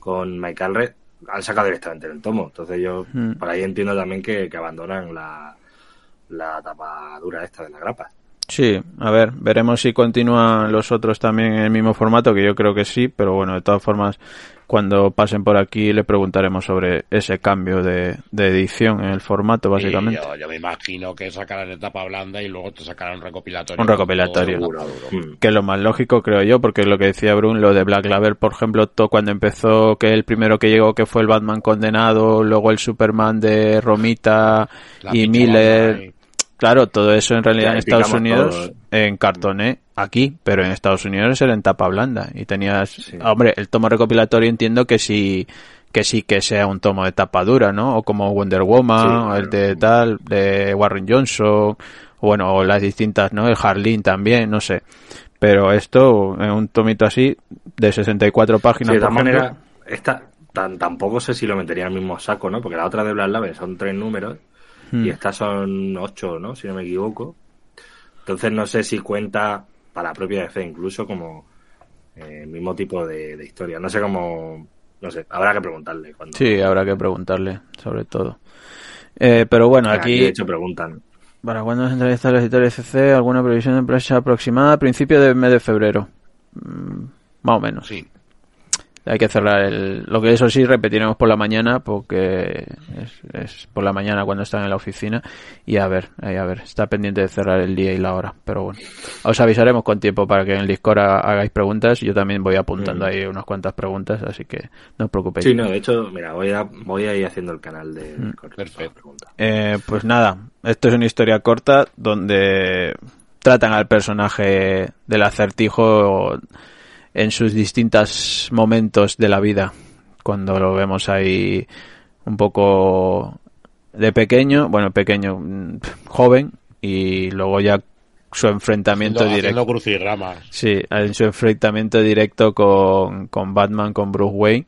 con Michael Red, han sacado directamente el tomo. Entonces yo Mm. por ahí entiendo también que, que abandonan la, la tapa dura esta de la grapa. Sí, a ver, veremos si continúan los otros también en el mismo formato, que yo creo que sí, pero bueno, de todas formas, cuando pasen por aquí le preguntaremos sobre ese cambio de, de edición en el formato, básicamente. Y yo, yo me imagino que sacarán en tapa blanda y luego te sacarán un recopilatorio. Un recopilatorio. Seguro. Mm. que es lo más lógico creo yo porque es lo que decía Brun lo de Black Label por ejemplo cuando empezó que el primero que llegó que fue el Batman condenado luego el Superman de Romita La y Miller. Claro todo eso en realidad en Estados Unidos todo. en cartoné aquí pero en Estados Unidos era en tapa blanda. Y tenías Sí. hombre el tomo recopilatorio entiendo que sí que sí que sea un tomo de tapa dura no o como Wonder Woman Sí, o el de tal de Warren Johnson o bueno o las distintas no el Harleen también no sé. Pero esto, en un tomito así, de 64 páginas, Sí, de por ejemplo, maneras, esta tan, tampoco sé si lo metería en el mismo saco, ¿no? Porque la otra de Black Label son tres números hmm, y estas son ocho, ¿no? Si no me equivoco. Entonces no sé si cuenta para la propia DC incluso como eh, el mismo tipo de, de historia. No sé cómo... No sé, habrá que preguntarle. Cuando, sí, habrá que preguntarle, sobre todo. Eh, pero bueno, Aquí, aquí, de hecho preguntan. ¿para cuándo se entrevista los editores CC? ¿Alguna previsión de empresa aproximada? A principio del mes de febrero. Mm, más o menos. Sí. Hay que cerrar el... Lo que eso sí repetiremos por la mañana porque es, es por la mañana cuando están en la oficina y a ver, ahí a ver, está pendiente de cerrar el día y la hora, pero bueno. Os avisaremos con tiempo para que en el Discord ha- hagáis preguntas. Yo también voy apuntando Mm. ahí unas cuantas preguntas, así que no os preocupéis. Sí, no, de hecho, mira, voy a, voy a ir haciendo el canal de Discord. perfecto. Pregunta. Eh, pues nada, esto es una historia corta donde tratan al personaje del acertijo en sus distintos momentos de la vida. Cuando lo vemos ahí un poco de pequeño, bueno, pequeño, mm, joven, y luego ya su enfrentamiento Haciendo, directo. haciendo crucigramas. Sí, en su enfrentamiento directo con, con Batman, con Bruce Wayne,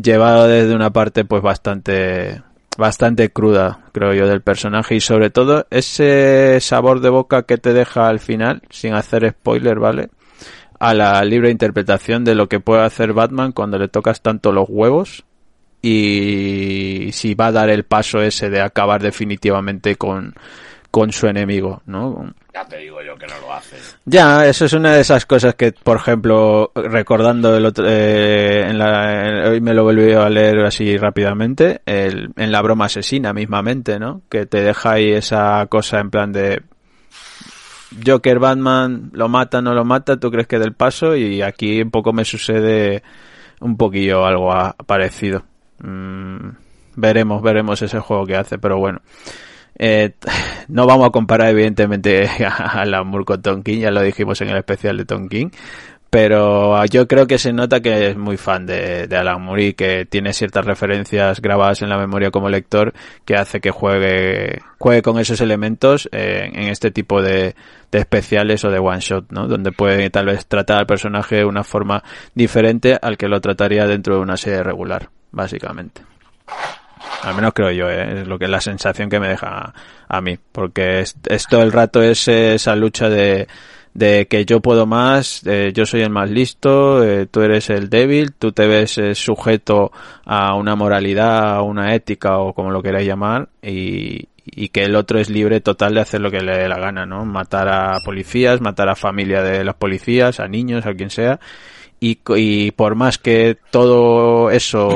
llevado desde una parte pues bastante bastante cruda, creo yo, del personaje y sobre todo ese sabor de boca que te deja al final, sin hacer spoiler, ¿vale? A la libre interpretación de lo que puede hacer Batman cuando le tocas tanto los huevos y si va a dar el paso ese de acabar definitivamente con, con su enemigo, ¿no? Ya te digo yo que no lo hace. Ya, eso es una de esas cosas que, por ejemplo, recordando el otro, eh, en la, en- hoy me lo volví a leer así rápidamente, el, en la broma asesina mismamente, ¿no? Que te deja ahí esa cosa en plan de Joker, Batman, lo mata, no lo mata, tú crees que del paso y aquí un poco me sucede un poquillo algo a- parecido. Mm, veremos, veremos ese juego que hace, pero bueno. Eh, no vamos a comparar evidentemente a la Moore con Tom King, ya lo dijimos en el especial de Tom King, pero yo creo que se nota que es muy fan de, de Alan Moore y que tiene ciertas referencias grabadas en la memoria como lector que hace que juegue, juegue con esos elementos eh, en este tipo de, de especiales o de one shot, ¿no? Donde puede tal vez tratar al personaje de una forma diferente al que lo trataría dentro de una serie regular, básicamente. Al menos creo yo, ¿eh? es lo que es la sensación que me deja a, a mí, porque es, todo el rato es esa lucha de, de que yo puedo más, eh, yo soy el más listo, eh, tú eres el débil, tú te ves eh, sujeto a una moralidad, a una ética o como lo queráis llamar, y, y que el otro es libre total de hacer lo que le dé la gana, ¿no? Matar a policías, matar a familia de los policías, a niños, a quien sea, y, y por más que todo eso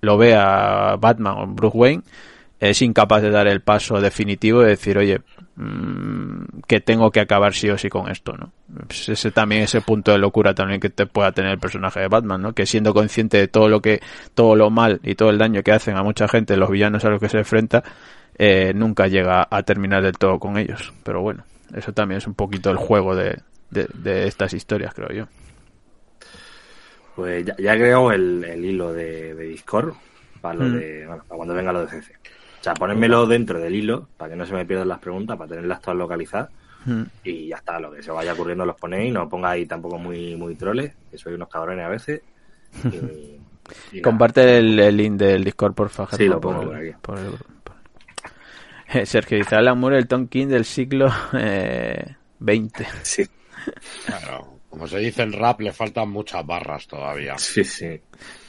lo vea Batman o Bruce Wayne, es incapaz de dar el paso definitivo de decir, oye, mm, que tengo que acabar sí o sí con esto, ¿no? Pues ese también ese punto de locura también que te pueda tener el personaje de Batman, ¿no? Que siendo consciente de todo lo que, todo lo mal y todo el daño que hacen a mucha gente, los villanos a los que se enfrenta, eh, nunca llega a terminar del todo con ellos. Pero bueno, eso también es un poquito el juego de, de, de estas historias, creo yo. Pues ya, ya creo el, el hilo de, de Discord para lo Mm. de, bueno, para cuando venga lo de CC. O sea, ponérmelo dentro del hilo para que no se me pierdan las preguntas, para tenerlas todas localizadas. Mm. Y ya está, lo que se vaya ocurriendo los ponéis, no pongáis tampoco muy, muy troles, que soy unos cabrones a veces. Y, y nada. Comparte el, el link del Discord, por favor. Sí, lo por pongo el- por aquí. por el- por- Eh, Sergio dice, Alan Moore, el Tom King del siglo eh, 20. Sí, Claro, como se dice en rap, le faltan muchas barras todavía. sí, sí.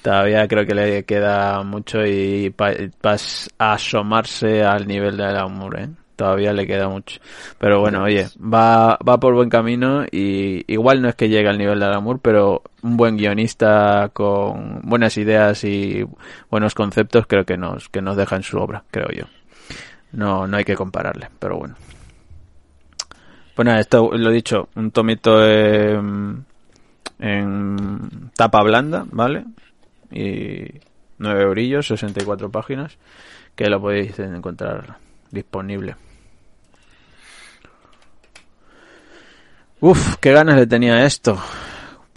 Todavía creo que le queda mucho y para asomarse al nivel de Alan Moore, ¿eh? Todavía le queda mucho. Pero bueno, oye, va, va por buen camino y igual no es que llegue al nivel de Alan Moore, pero un buen guionista con buenas ideas y buenos conceptos creo que nos, que nos deja en su obra, creo yo. No, no hay que compararle, pero bueno. Pues nada, esto lo he dicho, un tomito en, en tapa blanda, ¿vale? Y 9 eurillos, 64 páginas, que lo podéis encontrar disponible. Uf, qué ganas le tenía esto.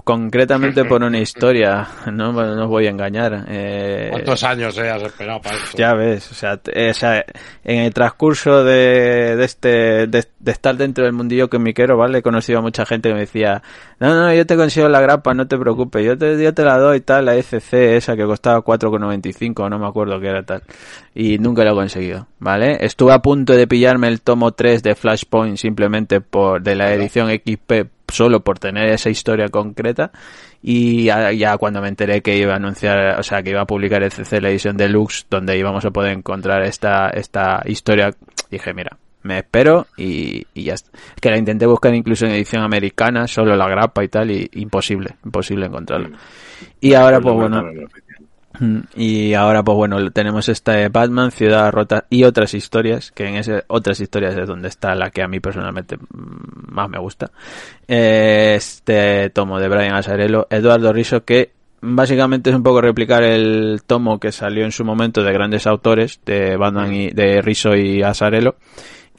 Concretamente por una historia, no, no os voy a engañar. Eh, ¿Cuántos años eh, has esperado para esto? ya ves, o sea, eh, o sea, en el transcurso de, de este, de, de estar dentro del mundillo comiquero, ¿vale? He conocido a mucha gente que me decía, no, no, yo te consigo la grapa, no te preocupes, yo te, yo te la doy tal, la ECC esa que costaba 4,95, no me acuerdo qué era tal. Y nunca lo he conseguido, ¿vale? Estuve a punto de pillarme el tomo 3 de Flashpoint simplemente por, de la edición XP, solo por tener esa historia concreta y ya, ya cuando me enteré que iba a anunciar, o sea, que iba a publicar el CC la edición deluxe donde íbamos a poder encontrar esta esta historia, dije, mira, me espero y, y ya está. Es que la intenté buscar incluso en edición americana, solo la grapa y tal, y imposible, imposible encontrarla. Y ahora, pues bueno, Mm, Y ahora, pues bueno, tenemos este Batman, Ciudad Rota y otras historias, que en ese otras historias es donde está la que a mí personalmente mm, más me gusta. Este tomo de Brian Asarello, Eduardo Riso, que básicamente es un poco replicar el tomo que salió en su momento de grandes autores, de Batman y de Riso y Asarello,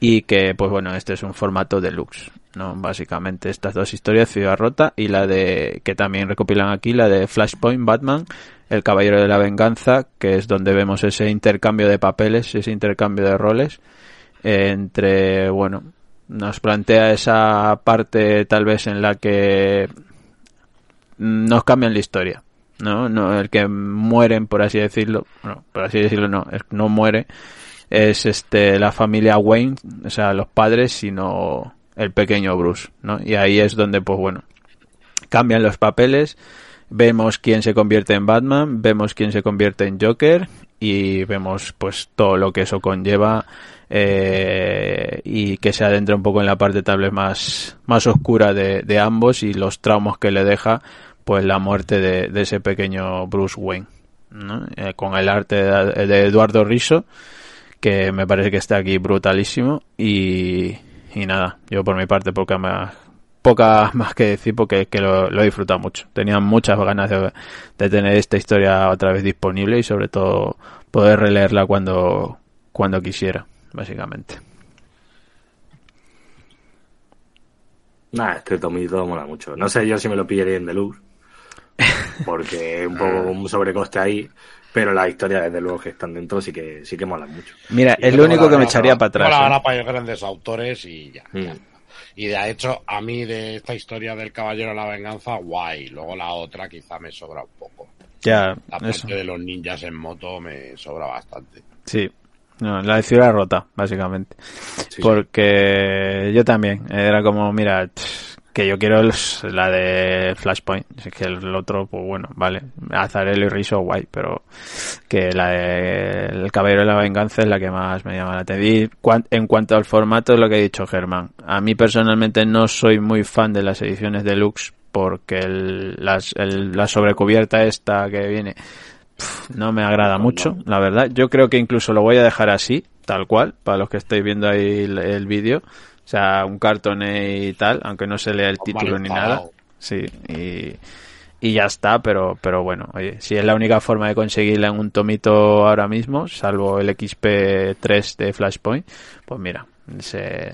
y que, pues bueno, este es un formato deluxe. ¿no? Básicamente estas dos historias, Ciudad Rota y la de, que también recopilan aquí, la de Flashpoint Batman, El Caballero de la Venganza, que es donde vemos ese intercambio de papeles, ese intercambio de roles, entre, bueno, nos plantea esa parte tal vez en la que nos cambian la historia. ¿no? no el que mueren por así decirlo bueno, por así decirlo no que no muere es este la familia Wayne o sea los padres sino el pequeño Bruce no y ahí es donde pues bueno cambian los papeles vemos quién se convierte en Batman vemos quién se convierte en Joker y vemos pues todo lo que eso conlleva eh, y que se adentra un poco en la parte tal vez más más oscura de, de ambos y los traumas que le deja pues la muerte de, ese pequeño Bruce Wayne ¿no? Eh, con el arte de, Eduardo Riso que me parece que está aquí brutalísimo y, y nada, yo por mi parte poca más, poca más que decir porque que lo, lo he disfrutado mucho. Tenía muchas ganas de, de tener esta historia otra vez disponible y sobre todo poder releerla cuando, cuando quisiera, básicamente. Nah, este tomito mola mucho. No sé yo si me lo pillaría en deluxe, porque un poco un sobrecoste ahí, pero las historias desde luego que están dentro sí que sí que molan mucho. Mira, Y es lo único que me echaría para- atrás. ¿eh? para ir grandes autores y ya. Mm. ya. Y de hecho, a mí de esta historia del Caballero de la Venganza, guay. Luego la otra quizá me sobra un poco. Ya, La parte eso. de los ninjas en moto me sobra bastante. Sí. No, la de ciudad rota, básicamente. Sí, Porque yo también. Era como, mira, que yo quiero los- la de Flashpoint. Es que el otro, pues bueno, vale. Azarelo y Riso, guay. Pero que la de El Caballero de la Venganza es la que más me llama la atención. En cuanto al formato, es lo que ha dicho Germán. A mí personalmente no soy muy fan de las ediciones deluxe porque el- las- el- la sobrecubierta esta que viene no me agrada mucho, la verdad. Yo creo que incluso lo voy a dejar así, tal cual, para los que estáis viendo ahí el, el vídeo. O sea, un cartón y tal, aunque no se lea el Con título ni nada. Sí, y, y ya está, pero, pero bueno, oye, si es la única forma de conseguirla en un tomito ahora mismo, salvo el XP3 de Flashpoint, pues mira, se,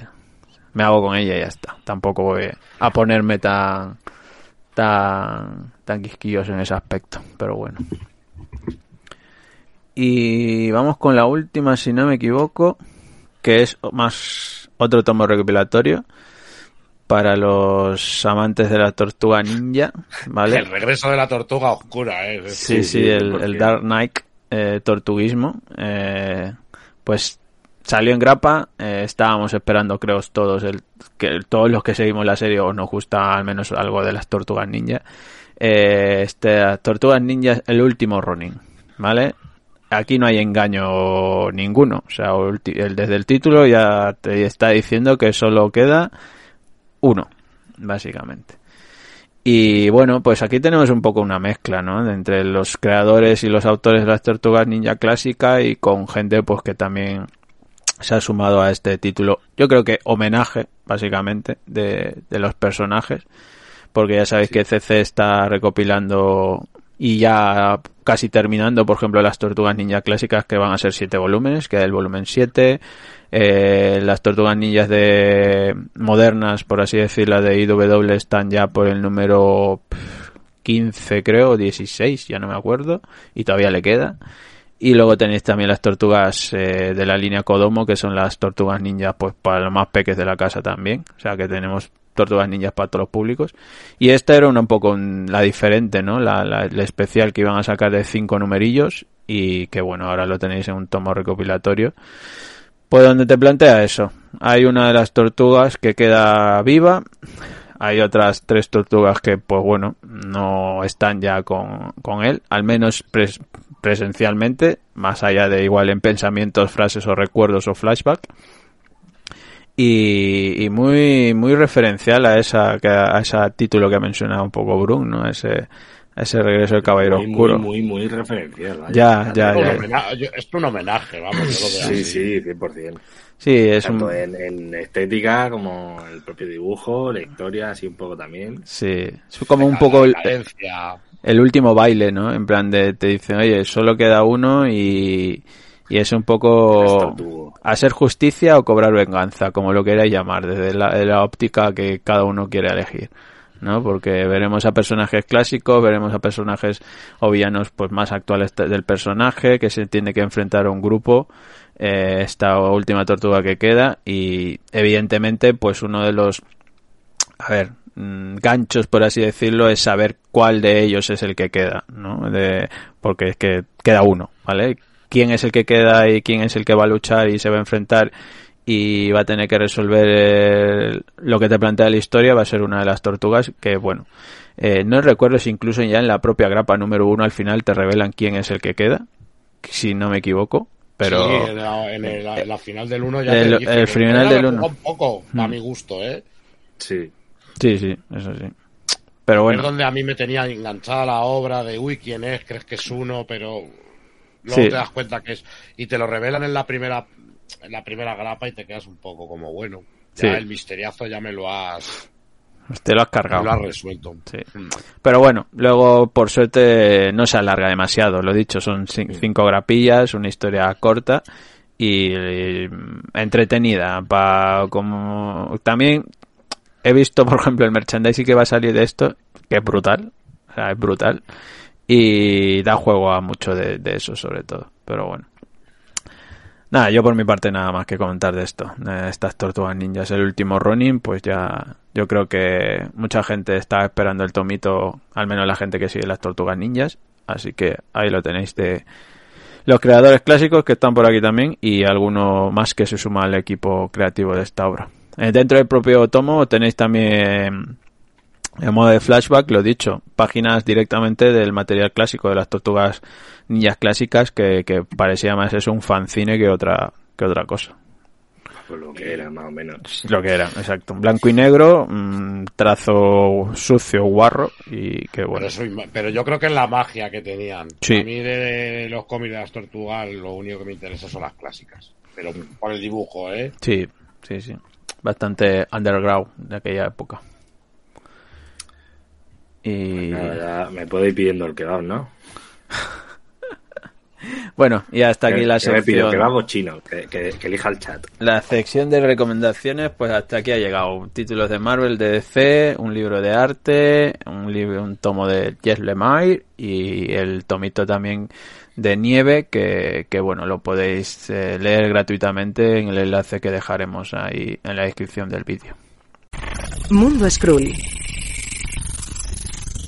me hago con ella y ya está. Tampoco voy a ponerme tan, tan, tan quisquilloso en ese aspecto, pero bueno. Y vamos con la última, si no me equivoco, que es más otro tomo recopilatorio para los amantes de la tortuga ninja, ¿vale? El regreso de la tortuga oscura, ¿eh? Sí, sí, sí, el, 100%. el Dark Knight eh, Tortuguismo. eh, pues salió en grapa. eh, estábamos esperando, creo, todos, el, que todos los que seguimos la serie o nos gusta al menos algo de las tortugas ninja. Eh, este, Tortugas Ninja, el último Ronin, ¿vale? Aquí no hay engaño ninguno. O sea, el, desde el título ya te está diciendo que solo queda uno, básicamente. Y bueno, pues aquí tenemos un poco una mezcla, ¿no? Entre los creadores y los autores de las tortugas ninja clásica y con gente pues que también se ha sumado a este título. Yo creo que homenaje, básicamente, de, de los personajes. Porque ya sabéis que CC está recopilando y ya casi terminando, por ejemplo, las tortugas ninja clásicas que van a ser siete volúmenes, queda el volumen 7. Eh, las tortugas ninjas de modernas, por así decirlo, de IW están ya por el número pf, 15, creo, o 16, ya no me acuerdo, y todavía le queda. Y luego tenéis también las tortugas eh, de la línea Kodomo, que son las tortugas ninjas, pues para los más peques de la casa también. O sea que tenemos tortugas ninjas para todos los públicos. Y esta era una, un poco la diferente, ¿no? La, la, la especial que iban a sacar de cinco numerillos y que bueno, ahora lo tenéis en un tomo recopilatorio. Pues donde te plantea eso. Hay una de las tortugas que queda viva. Hay otras tres tortugas que, pues bueno, no están ya con, con él, al menos pres- presencialmente, más allá de igual en pensamientos, frases o recuerdos o flashback. Y, y muy muy referencial a esa que- a ese título que ha mencionado un poco Brun, ¿no? Ese ese regreso del Caballero muy, Oscuro. Muy, muy, muy referencial. Ya, ya, Es un ya. es un homenaje, vamos, Sí, sí, 100%. Sí, es Tanto un en, en estética como el propio dibujo, la historia, así un poco también. sí, es como un poco el, el último baile, ¿no? En plan de te dicen, "Oye, solo queda uno" y y es un poco hacer justicia o cobrar venganza, como lo queráis llamar, desde la, de la óptica que cada uno quiere elegir. ¿no? Porque veremos a personajes clásicos, veremos a personajes o villanos pues más actuales del personaje que se tiene que enfrentar a un grupo eh, esta última tortuga que queda y evidentemente pues uno de los a ver mm, ganchos por así decirlo es saber cuál de ellos es el que queda no de, porque es que queda uno vale quién es el que queda y quién es el que va a luchar y se va a enfrentar y va a tener que resolver eh, lo que te plantea la historia va a ser una de las tortugas que bueno eh, no recuerdo si incluso ya en la propia grapa número uno al final te revelan quién es el que queda si no me equivoco pero Sí, en la, en el- la final del 1 ya El- el final del jugó uno. un poco, a Mm. mi gusto, ¿eh? Sí. sí sí eso sí pero bueno Es donde a mí me tenía enganchada la obra de, uy, ¿quién es? Crees que es uno, pero luego Sí. te das cuenta que es... Y te lo revelan en la primera en la primera grapa y te quedas un poco como, bueno, ya Sí. el misteriazo ya me lo has, te lo has me cargado lo has resuelto. Sí. Mm. Pero bueno, luego por suerte no se alarga demasiado. Lo dicho, son cin- cinco grapillas, una historia corta y, eh, entretenida. Pa, como también he visto, por ejemplo, el merchandising que va a salir de esto, que es brutal, o sea, es brutal y da juego a mucho de, eso sobre todo. Pero bueno. Nada, yo por mi parte nada más que comentar de esto. de estas tortugas ninjas, el último Ronin, pues ya yo creo que mucha gente está esperando el tomito, al menos la gente que sigue las tortugas ninjas. Así que ahí lo tenéis de los creadores clásicos que están por aquí también y alguno más que se suma al equipo creativo de esta obra. Eh, dentro del propio tomo tenéis también en modo de flashback, lo dicho, páginas directamente del material clásico de las tortugas ninjas clásicas que, que parecía más eso un fanzine que otra que otra cosa. Pues lo que era, más o menos. Lo que era, exacto. Blanco y negro, mm, trazo sucio, guarro y que bueno. Pero yo creo que es la magia que tenían. Sí. A mí de los cómics de las tortugas lo único que me interesa son las clásicas. Pero por el dibujo, ¿eh? Sí, sí, sí. Bastante underground de aquella época. Y Nada, ya me puedo ir pidiendo el kebab, ¿no? bueno, y hasta aquí la que me pido sección. kebab o chino, que, que, que elija el chat. La sección de recomendaciones, pues hasta aquí ha llegado. Títulos de Marvel, de DC, un libro de arte, un libro, un tomo de Jess Lemire y el tomito también de Nieve, que, que bueno, lo podéis eh, leer gratuitamente en el enlace que dejaremos ahí en la descripción del vídeo. Mundo Skrull.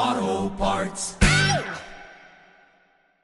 Auto Parts.